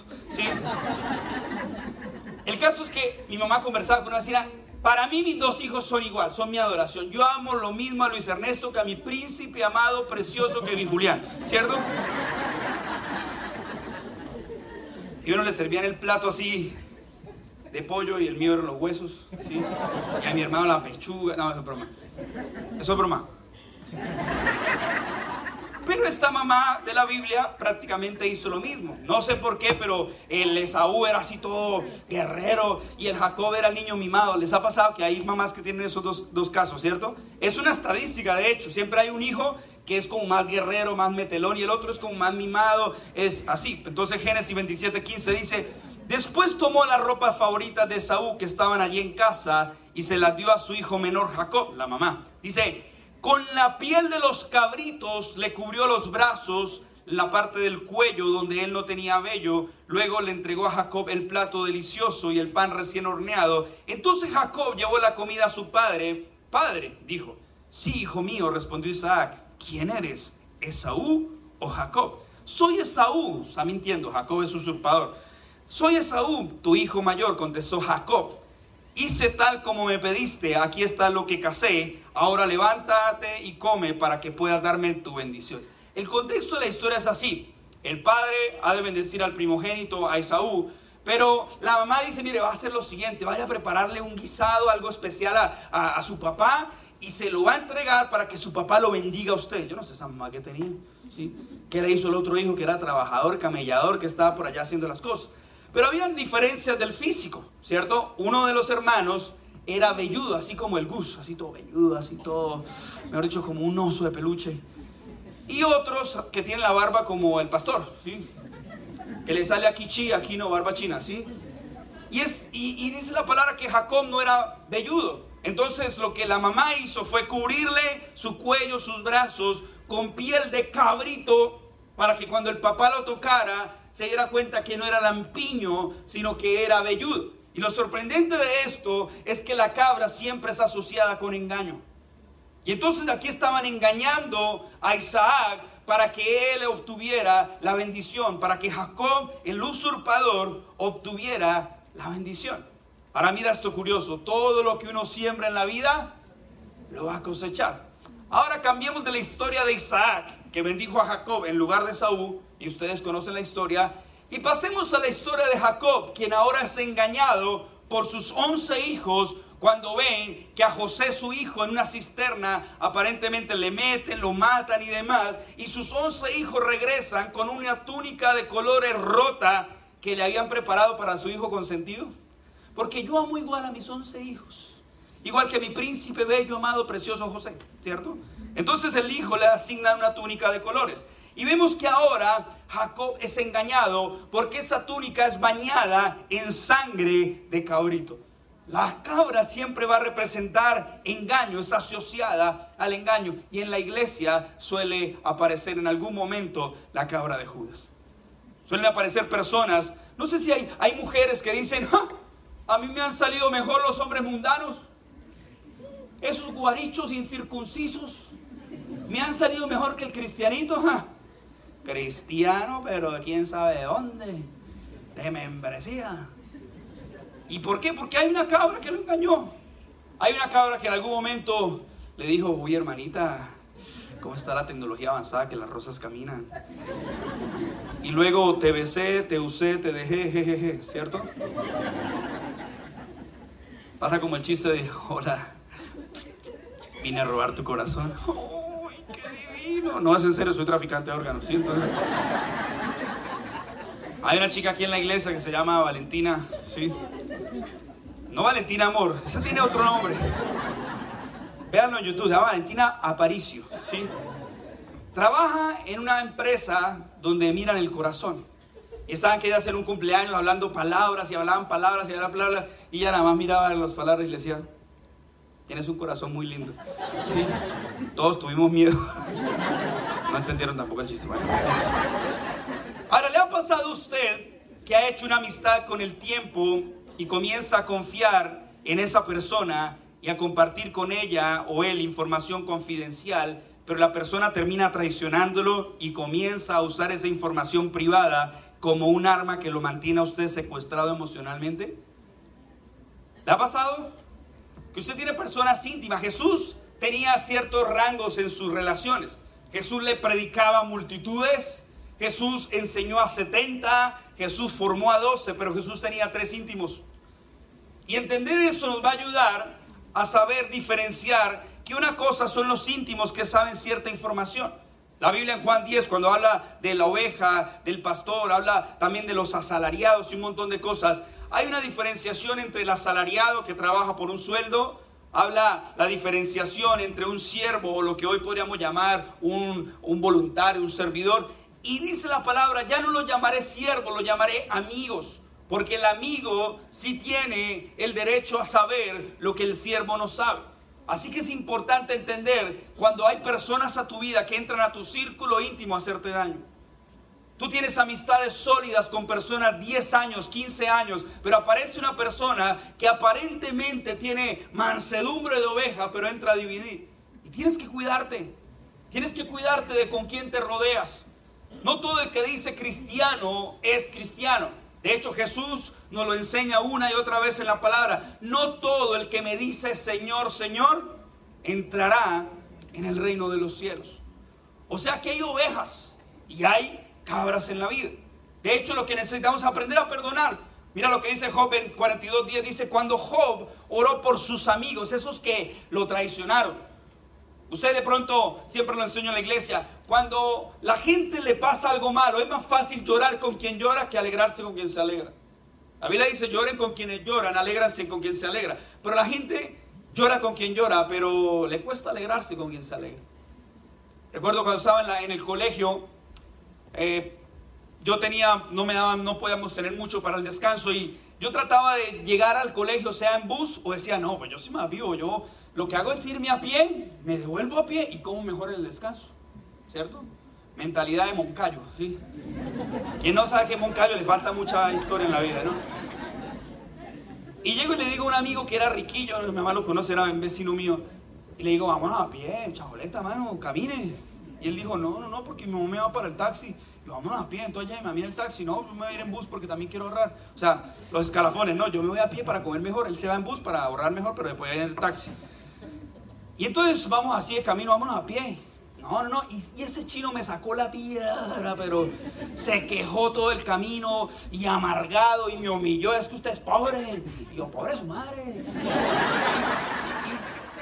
El caso es que mi mamá conversaba con una vecina. Para mí mis dos hijos son igual, son mi adoración. Yo amo lo mismo a Luis Ernesto que a mi príncipe amado, precioso que mi Julián, ¿cierto? Y uno le servía en el plato así de pollo y el mío eran los huesos, ¿sí? Y a mi hermano la pechuga. No, eso es broma. Eso es broma. Pero esta mamá de la Biblia prácticamente hizo lo mismo. No sé por qué, pero el Esaú era así todo guerrero y el Jacob era el niño mimado. Les ha pasado que hay mamás que tienen esos dos, dos casos, ¿cierto? Es una estadística, de hecho. Siempre hay un hijo que es como más guerrero, más metelón, y el otro es como más mimado, es así. Entonces Génesis 27, 15 dice, después tomó las ropas favoritas de Saúl que estaban allí en casa y se las dio a su hijo menor Jacob, la mamá. Dice, con la piel de los cabritos le cubrió los brazos, la parte del cuello donde él no tenía vello. Luego le entregó a Jacob el plato delicioso y el pan recién horneado. Entonces Jacob llevó la comida a su padre. Padre, dijo, sí, hijo mío, respondió Isaac. ¿Quién eres? ¿Esaú o Jacob? Soy Esaú, está mintiendo, Jacob es usurpador. Soy Esaú, tu hijo mayor, contestó Jacob. Hice tal como me pediste, aquí está lo que casé, ahora levántate y come para que puedas darme tu bendición. El contexto de la historia es así. El padre ha de bendecir al primogénito, a Esaú, pero la mamá dice, mire, va a hacer lo siguiente, vaya a prepararle un guisado, algo especial a, su papá, y se lo va a entregar para que su papá lo bendiga a usted. Yo no sé esa mamá que tenía, ¿sí? ¿Qué le hizo el otro hijo que era trabajador, camellador, que estaba por allá haciendo las cosas? Pero habían diferencias del físico, ¿cierto? Uno de los hermanos era velludo, así como el Gus, así todo velludo, así todo, mejor dicho, como un oso de peluche. Y otros que tienen la barba como el pastor, ¿sí? Que le sale aquí chi, aquí no, barba china, ¿sí? Y, es, y, dice la palabra que Jacob no era velludo. Entonces lo que la mamá hizo fue cubrirle su cuello, sus brazos con piel de cabrito para que cuando el papá lo tocara se diera cuenta que no era lampiño, sino que era velludo. Y lo sorprendente de esto es que la cabra siempre es asociada con engaño. Y entonces aquí estaban engañando a Isaac para que él obtuviera la bendición, para que Jacob, el usurpador, obtuviera la bendición. Ahora mira esto curioso, todo lo que uno siembra en la vida, lo va a cosechar. Ahora cambiemos de la historia de Isaac, que bendijo a Jacob en lugar de Saúl, y ustedes conocen la historia, y pasemos a la historia de Jacob, quien ahora es engañado por sus once hijos cuando ven que a José su hijo en una cisterna aparentemente le meten, lo matan y demás, y sus once hijos regresan con una túnica de colores rota que le habían preparado para su hijo consentido. Porque yo amo igual a mis once hijos, igual que mi príncipe bello, amado, precioso José, ¿cierto? Entonces el hijo le asigna una túnica de colores. Y vemos que ahora Jacob es engañado porque esa túnica es bañada en sangre de cabrito. La cabra siempre va a representar engaño, es asociada al engaño. Y en la iglesia suele aparecer en algún momento la cabra de Judas. Suelen aparecer personas, no sé si hay, hay mujeres que dicen, a mí me han salido mejor los hombres mundanos. Esos guarichos incircuncisos me han salido mejor que el cristianito. Cristiano, pero quién sabe de dónde. De membresía. ¿Y por qué? Porque hay una cabra que lo engañó. Hay una cabra que en algún momento le dijo, uy hermanita, ¿cómo está la tecnología avanzada que las rosas caminan? Y luego te besé, te usé, te dejé, jejeje, ¿cierto? Pasa como el chiste de, hola, vine a robar tu corazón. ¡Uy, qué No es en serio, soy traficante de órganos, ¿sí? Hay una chica aquí en la iglesia que se llama Valentina, ¿sí? No Valentina Amor, esa tiene otro nombre. Véanlo en YouTube, se llama Valentina Aparicio, ¿sí? Trabaja en una empresa donde miran el corazón. Y estaban queriendo hacer un cumpleaños hablando palabras y hablaban palabras y hablaban palabras. Y ella nada más miraba las palabras y le decía, tienes un corazón muy lindo. ¿Sí? Todos tuvimos miedo. No entendieron tampoco el chiste. Ahora, ¿le ha pasado a usted que ha hecho una amistad con el tiempo y comienza a confiar en esa persona y a compartir con ella o él información confidencial, pero la persona termina traicionándolo y comienza a usar esa información privada como un arma que lo mantiene a usted secuestrado emocionalmente? ¿Le ha pasado? Que usted tiene personas íntimas. Jesús tenía ciertos rangos en sus relaciones. Jesús le predicaba a multitudes, Jesús enseñó a 70, Jesús formó a 12, pero Jesús tenía tres íntimos. Y entender eso nos va a ayudar a saber diferenciar que una cosa son los íntimos que saben cierta información. La Biblia en Juan 10, cuando habla de la oveja, del pastor, habla también de los asalariados y un montón de cosas. Hay una diferenciación entre el asalariado que trabaja por un sueldo habla la diferenciación entre un siervo o lo que hoy podríamos llamar un, un voluntario, un servidor. Y dice la palabra, ya no lo llamaré siervo, lo llamaré amigos. Porque el amigo sí tiene el derecho a saber lo que el siervo no sabe. Así que es importante entender cuando hay personas a tu vida que entran a tu círculo íntimo a hacerte daño. Tú tienes amistades sólidas con personas 10 años, 15 años, pero aparece una persona que aparentemente tiene mansedumbre de oveja, pero entra a dividir. Y tienes que cuidarte. Tienes que cuidarte de con quién te rodeas. No todo el que dice cristiano es cristiano. De hecho, Jesús nos lo enseña una y otra vez en la palabra. No todo el que me dice Señor, Señor, entrará en el reino de los cielos. O sea que hay ovejas y hay cabras en la vida. De hecho, lo que necesitamos es aprender a perdonar. Mira lo que dice Job en 42 días. Dice, cuando Job oró por sus amigos, esos que lo traicionaron. Usted de pronto, siempre lo enseño en la iglesia, cuando la gente le pasa algo malo, es más fácil llorar con quien llora que alegrarse con quien se alegra. La Biblia dice, lloren con quienes lloran, alegranse con quien se alegra. Pero la gente llora con quien llora, pero le cuesta alegrarse con quien se alegra. Recuerdo cuando estaba en el colegio, eh, yo tenía, no me daban, no podíamos tener mucho para el descanso y yo trataba de llegar al colegio, sea en bus o decía, no, pues yo soy más vivo, yo lo que hago es irme a pie, me devuelvo a pie y como mejor el descanso, ¿cierto? Mentalidad de Moncayo, ¿sí? Quien no sabe que Moncayo le falta mucha historia en la vida, ¿no? Y llego y le digo a un amigo que era riquillo, mi mamá lo conoce, era un vecino mío, y le digo, vámonos a pie, chaboleta, mano, camine. Y él dijo, no, no, no, porque mi mamá me va para el taxi. Y yo, vámonos a pie. Entonces ya me viene el taxi. No, yo me voy a ir en bus porque también quiero ahorrar. O sea, los escalafones, no, yo me voy a pie para comer mejor. Él se va en bus para ahorrar mejor, pero después ir en el taxi. Y entonces vamos así de camino, vámonos a pie. No, no, no. Y, ese chino me sacó la piedra, pero se quejó todo el camino y amargado y me humilló. Es que usted es pobre. Y yo, pobre su madre.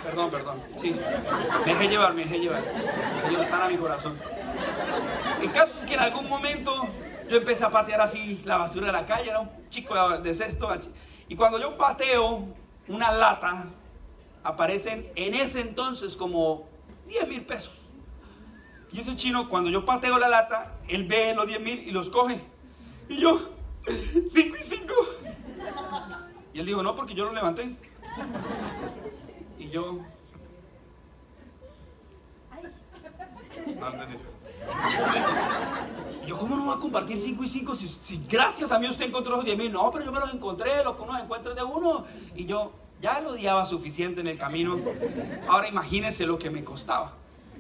Perdón, perdón. Sí. Me dejé llevar, me dejé llevar. Señor, sana mi corazón. El caso es que en algún momento yo empecé a patear así la basura de la calle. Era un chico de sexto. Y cuando yo pateo una lata, aparecen en ese entonces como 10 mil pesos. Y ese chino, cuando yo pateo la lata, él ve los 10 mil y los coge. Y yo, 5 y 5. Y él dijo, no, porque yo lo levanté. Yo. yo, ¿cómo no va a compartir 5 y 5 si, gracias a mí usted encontró los 10 mil? No, pero yo me los encontré, lo que uno encuentra de uno. Y yo ya lo odiaba suficiente en el camino. Ahora imagínese lo que me costaba.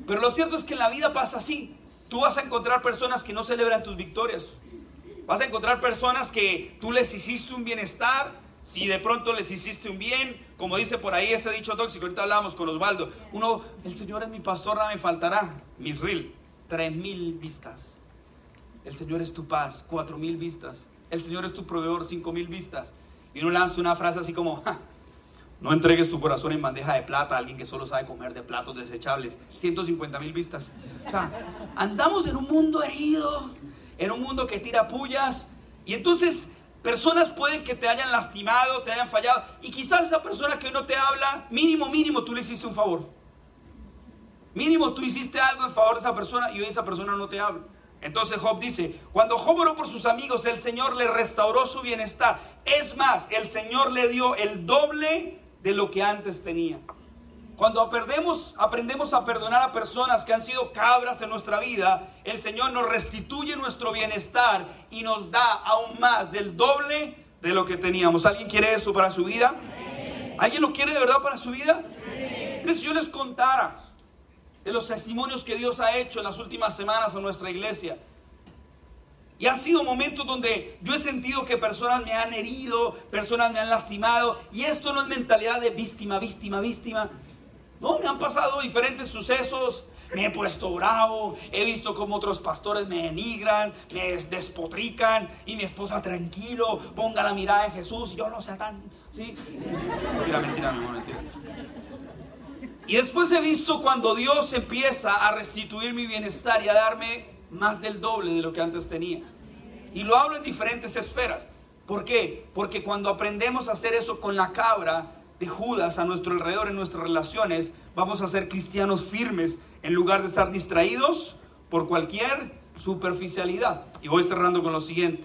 Pero lo cierto es que en la vida pasa así. Tú vas a encontrar personas que no celebran tus victorias. Vas a encontrar personas que tú les hiciste un bienestar, si de pronto les hiciste un bien, como dice por ahí ese dicho tóxico, ahorita hablábamos con Osvaldo, uno, el Señor es mi pastor, nada me faltará. Mi reel, tres mil vistas. El Señor es tu paz, cuatro mil vistas. El Señor es tu proveedor, cinco mil vistas. Y uno lanza una frase así como, no entregues tu corazón en bandeja de plata a alguien que solo sabe comer de platos desechables. 150 mil vistas. O sea, andamos en un mundo herido, en un mundo que tira pullas. Y entonces Personas pueden que te hayan lastimado, te hayan fallado. Y quizás esa persona que no te habla, mínimo, mínimo, tú le hiciste un favor. Mínimo, tú hiciste algo en favor de esa persona y hoy esa persona no te habla. Entonces Job dice, cuando Job oró por sus amigos, el Señor le restauró su bienestar. Es más, el Señor le dio el doble de lo que antes tenía. Cuando aprendemos, aprendemos a perdonar a personas que han sido cabras en nuestra vida, el Señor nos restituye nuestro bienestar y nos da aún más del doble de lo que teníamos. ¿Alguien quiere eso para su vida? ¿Alguien lo quiere de verdad para su vida? Si yo les contara de los testimonios que Dios ha hecho en las últimas semanas en nuestra iglesia, y han sido momentos donde yo he sentido que personas me han herido, personas me han lastimado. Y esto no es mentalidad de víctima, víctima, víctima. No, me han pasado diferentes sucesos. Me he puesto bravo, he visto como otros pastores me denigran, me despotrican y mi esposa tranquilo, ponga la mirada en Jesús, yo no sea tan, ¿sí? Mentira, mentira, mi mentira. Y después he visto cuando Dios empieza a restituir mi bienestar y a darme más del doble de lo que antes tenía. Y lo hablo en diferentes esferas. ¿Por qué? Porque cuando aprendemos a hacer eso con la cabra, de Judas a nuestro alrededor en nuestras relaciones, vamos a ser cristianos firmes en lugar de estar distraídos por cualquier superficialidad. Y voy cerrando con lo siguiente.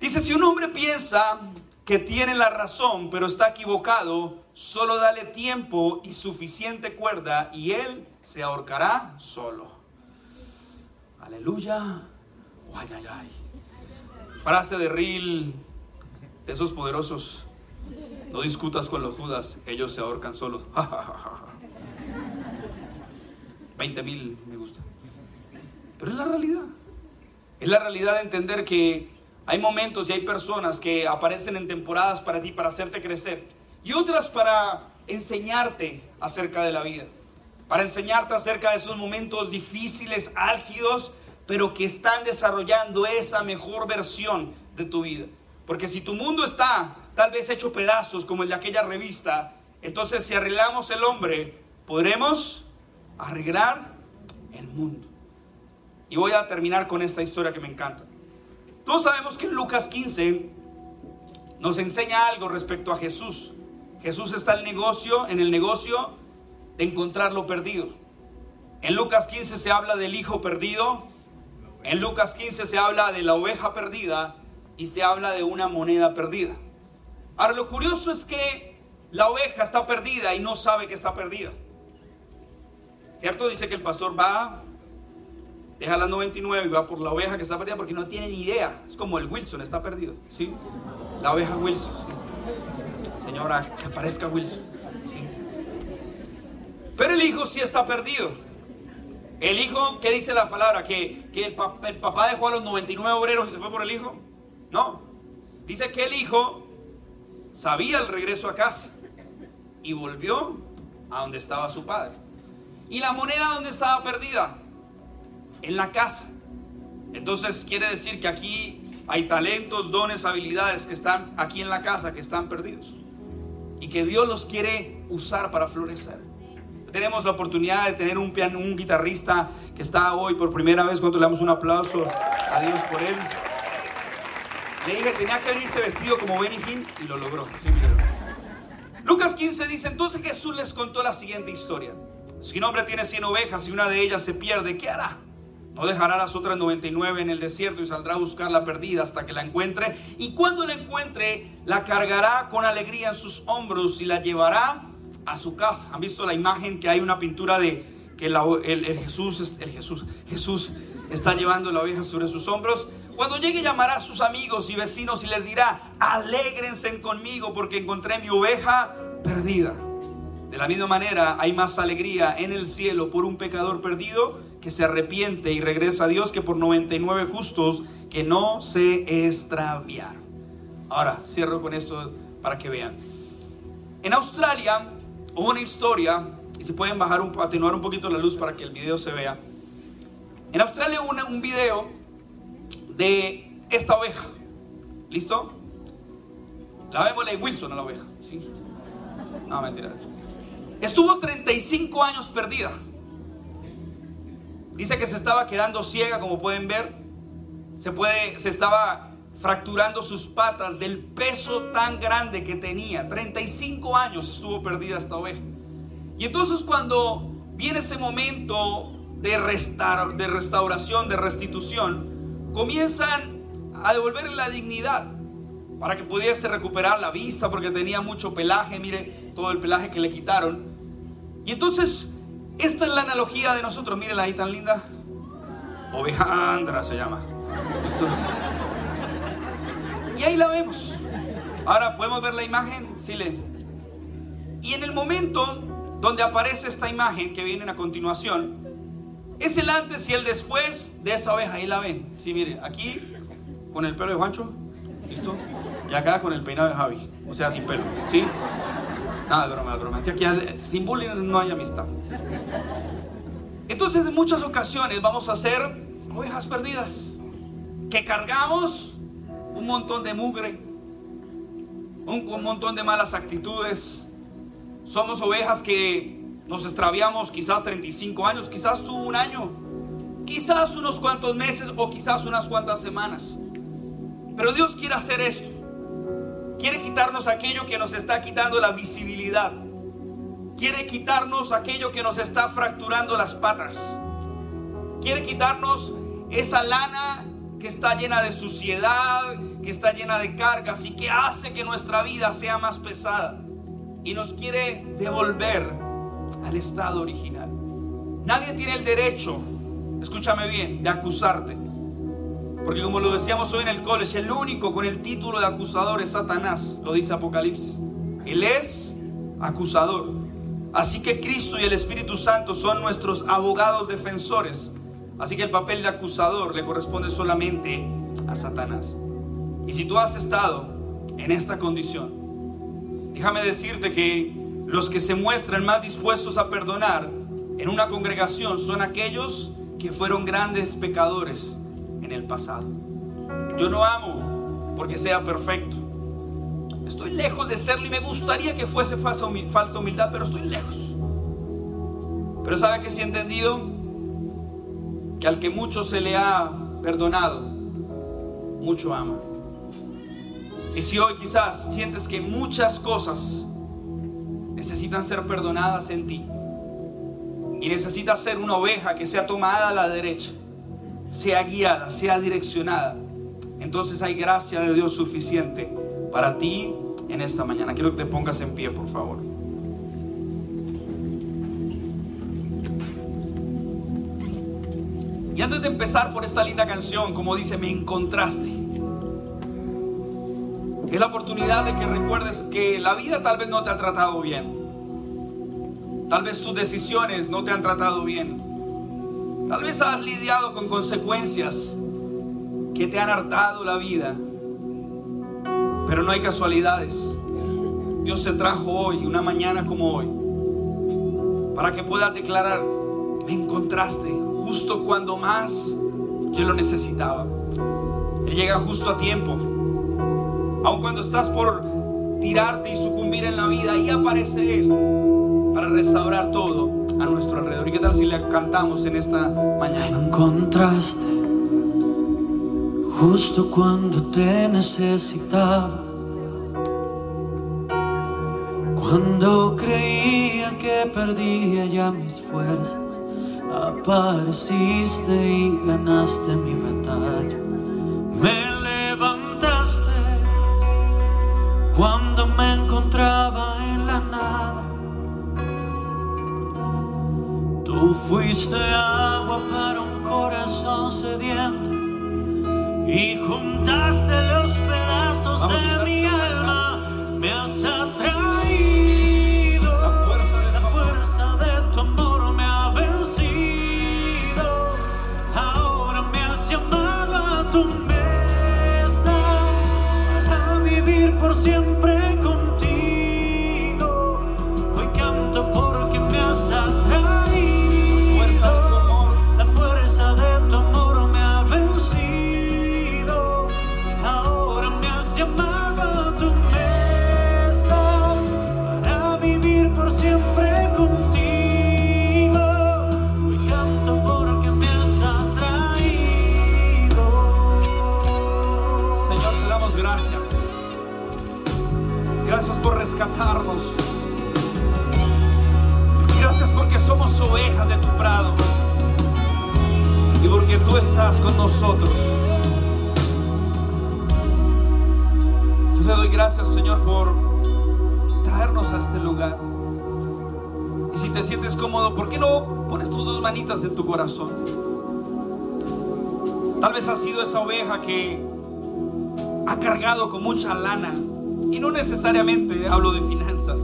Dice, si un hombre piensa que tiene la razón, pero está equivocado, solo dale tiempo y suficiente cuerda y él se ahorcará solo. Aleluya. Frase de Ril, de esos poderosos. No discutas con los judas, ellos se ahorcan solos. 20 mil me gusta. Pero es la realidad. Es la realidad de entender que hay momentos y hay personas que aparecen en temporadas para ti, para hacerte crecer. Y otras para enseñarte acerca de la vida. Para enseñarte acerca de esos momentos difíciles, álgidos, pero que están desarrollando esa mejor versión de tu vida. Porque si tu mundo está tal vez hecho pedazos como el de aquella revista, entonces si arreglamos el hombre, podremos arreglar el mundo. Y voy a terminar con esta historia que me encanta. Todos sabemos que en Lucas 15 nos enseña algo respecto a Jesús. Jesús está en el negocio, en el negocio de encontrar lo perdido. En Lucas 15 se habla del hijo perdido, en Lucas 15 se habla de la oveja perdida y se habla de una moneda perdida. Ahora lo curioso es que la oveja está perdida y no sabe que está perdida. ¿Cierto? Dice que el pastor va, deja la 99 y va por la oveja que está perdida porque no tiene ni idea. Es como el Wilson, está perdido. ¿sí? La oveja Wilson. Señora, que aparezca Wilson. Pero el hijo sí está perdido. El hijo, ¿qué dice la palabra? ¿Que, que el, el, papá dejó a los 99 obreros y se fue por el hijo? No. Dice que el hijo sabía el regreso a casa y volvió a donde estaba su padre. ¿Y la moneda donde estaba perdida? En la casa. Entonces quiere decir que aquí hay talentos, dones, habilidades que están aquí en la casa, que están perdidos. Y que Dios los quiere usar para florecer tenemos la oportunidad de tener un, piano, un guitarrista que está hoy por primera vez. Cuando le damos un aplauso a Dios por él. Le dije, tenía que venirse vestido como Benny y lo logró. Lucas 15 dice, entonces Jesús les contó la siguiente historia. Si un hombre tiene 100 ovejas y una de ellas se pierde, ¿qué hará? No dejará las otras 99 en el desierto y saldrá a buscar la perdida hasta que la encuentre. Y cuando la encuentre, la cargará con alegría en sus hombros y la llevará a su casa. ¿Han visto la imagen que hay una pintura de que el, Jesús, el Jesús, Jesús está llevando la oveja sobre sus hombros? Cuando llegue llamará a sus amigos y vecinos y les dirá, alégrense conmigo porque encontré mi oveja perdida. De la misma manera hay más alegría en el cielo por un pecador perdido que se arrepiente y regresa a Dios que por 99 justos que no se extraviaron. Ahora, cierro con esto para que vean. En Australia Hubo una historia, y se pueden bajar un, atenuar un poquito la luz para que el video se vea. En Australia hubo un video de esta oveja. ¿Listo? La vemos de Wilson a la oveja. ¿sí? No, mentira. Estuvo 35 años perdida. Dice que se estaba quedando ciega, como pueden ver. Se, puede, se estaba fracturando sus patas del peso tan grande que tenía. 35 años estuvo perdida esta oveja. Y entonces cuando viene ese momento de, de restauración, de restitución, comienzan a devolverle la dignidad para que pudiese recuperar la vista porque tenía mucho pelaje, mire todo el pelaje que le quitaron. Y entonces, esta es la analogía de nosotros, la ahí tan linda. Oveja Andra se llama. Y ahí la vemos. Ahora, ¿podemos ver la imagen? Sí, Y en el momento donde aparece esta imagen que viene a continuación, es el antes y el después de esa oveja. Ahí la ven. Sí, mire, aquí con el pelo de Juancho, ¿listo? Y acá con el peinado de Javi, o sea, sin pelo, ¿sí? Nada, broma, broma. Aquí sin bullying no hay amistad. Entonces, en muchas ocasiones vamos a ser ovejas perdidas que cargamos un montón de mugre, un, montón de malas actitudes. Somos ovejas que nos extraviamos quizás 35 años, quizás un año, quizás unos cuantos meses o quizás unas cuantas semanas. Pero Dios quiere hacer esto. Quiere quitarnos aquello que nos está quitando la visibilidad. Quiere quitarnos aquello que nos está fracturando las patas. Quiere quitarnos esa lana que está llena de suciedad, que está llena de cargas y que hace que nuestra vida sea más pesada. Y nos quiere devolver al estado original. Nadie tiene el derecho, escúchame bien, de acusarte. Porque como lo decíamos hoy en el college, el único con el título de acusador es Satanás, lo dice Apocalipsis. Él es acusador. Así que Cristo y el Espíritu Santo son nuestros abogados defensores. Así que el papel de acusador le corresponde solamente a Satanás. Y si tú has estado en esta condición, déjame decirte que los que se muestran más dispuestos a perdonar en una congregación son aquellos que fueron grandes pecadores en el pasado. Yo no amo porque sea perfecto. Estoy lejos de serlo y me gustaría que fuese falsa humildad, pero estoy lejos. Pero ¿sabe que si he entendido? Que al que mucho se le ha perdonado, mucho ama. Y si hoy quizás sientes que muchas cosas necesitan ser perdonadas en ti, y necesitas ser una oveja que sea tomada a la derecha, sea guiada, sea direccionada, entonces hay gracia de Dios suficiente para ti en esta mañana. Quiero que te pongas en pie, por favor. Y antes de empezar por esta linda canción, como dice, me encontraste. Es la oportunidad de que recuerdes que la vida tal vez no te ha tratado bien. Tal vez tus decisiones no te han tratado bien. Tal vez has lidiado con consecuencias que te han hartado la vida. Pero no hay casualidades. Dios se trajo hoy, una mañana como hoy, para que puedas declarar, me encontraste justo cuando más yo lo necesitaba. Él llega justo a tiempo. Aun cuando estás por tirarte y sucumbir en la vida, ahí aparece Él para restaurar todo a nuestro alrededor. ¿Y qué tal si le cantamos en esta mañana? Encontraste justo cuando te necesitaba. Cuando creía que perdía ya mis fuerzas, apareciste y ganaste mi batalla. Me cuando me encontraba en la nada Tú fuiste agua para un corazón sediento y juntaste los pedazos de mi alma, me has atraído. Gracias porque somos ovejas de tu prado y porque tú estás con nosotros. Yo te doy gracias, Señor, por traernos a este lugar. Y si te sientes cómodo, ¿por qué no pones tus dos manitas en tu corazón? Tal vez has sido esa oveja que ha cargado con mucha lana no necesariamente hablo de finanzas.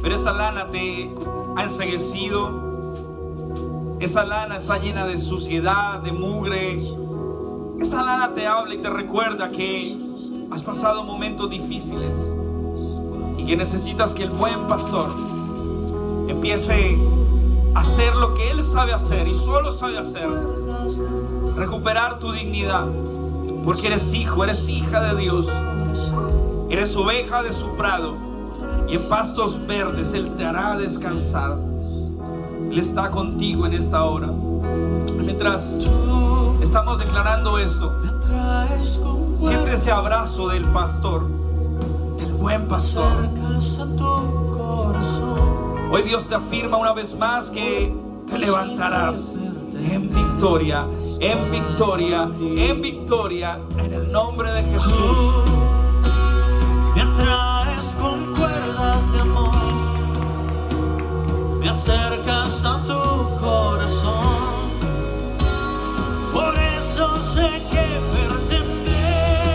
Pero esa lana te ha enseguecido. Esa lana está llena de suciedad, de mugre. Esa lana te habla y te recuerda que has pasado momentos difíciles y que necesitas que el buen pastor empiece a hacer lo que él sabe hacer y solo sabe hacer. Recuperar tu dignidad. Porque eres hijo, eres hija de Dios. Eres oveja de su prado y en pastos verdes Él te hará descansar. Él está contigo en esta hora. Mientras estamos declarando esto, siente ese abrazo del pastor buen pastor. Hoy Dios te afirma una vez más que te levantarás en victoria, en victoria, en victoria, en el nombre de Jesús. Me atraes con cuerdas de amor. Me acercas a tu corazón. Por eso sé que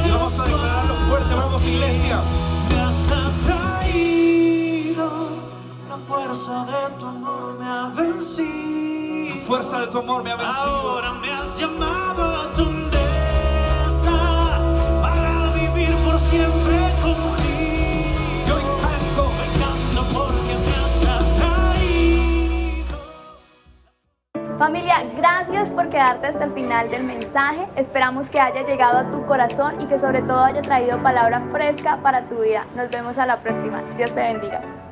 Y vamos a pertenezco declararlo fuerte, vamos iglesia. Me has atraído. La fuerza de tu amor me ha vencido. La fuerza de tu amor me ha vencido. Ahora me has llamado a tu mesa para vivir por siempre Familia, gracias por quedarte hasta el final del mensaje. Esperamos que haya llegado a tu corazón y que sobre todo haya traído palabra fresca para tu vida. Nos vemos a la próxima. Dios te bendiga.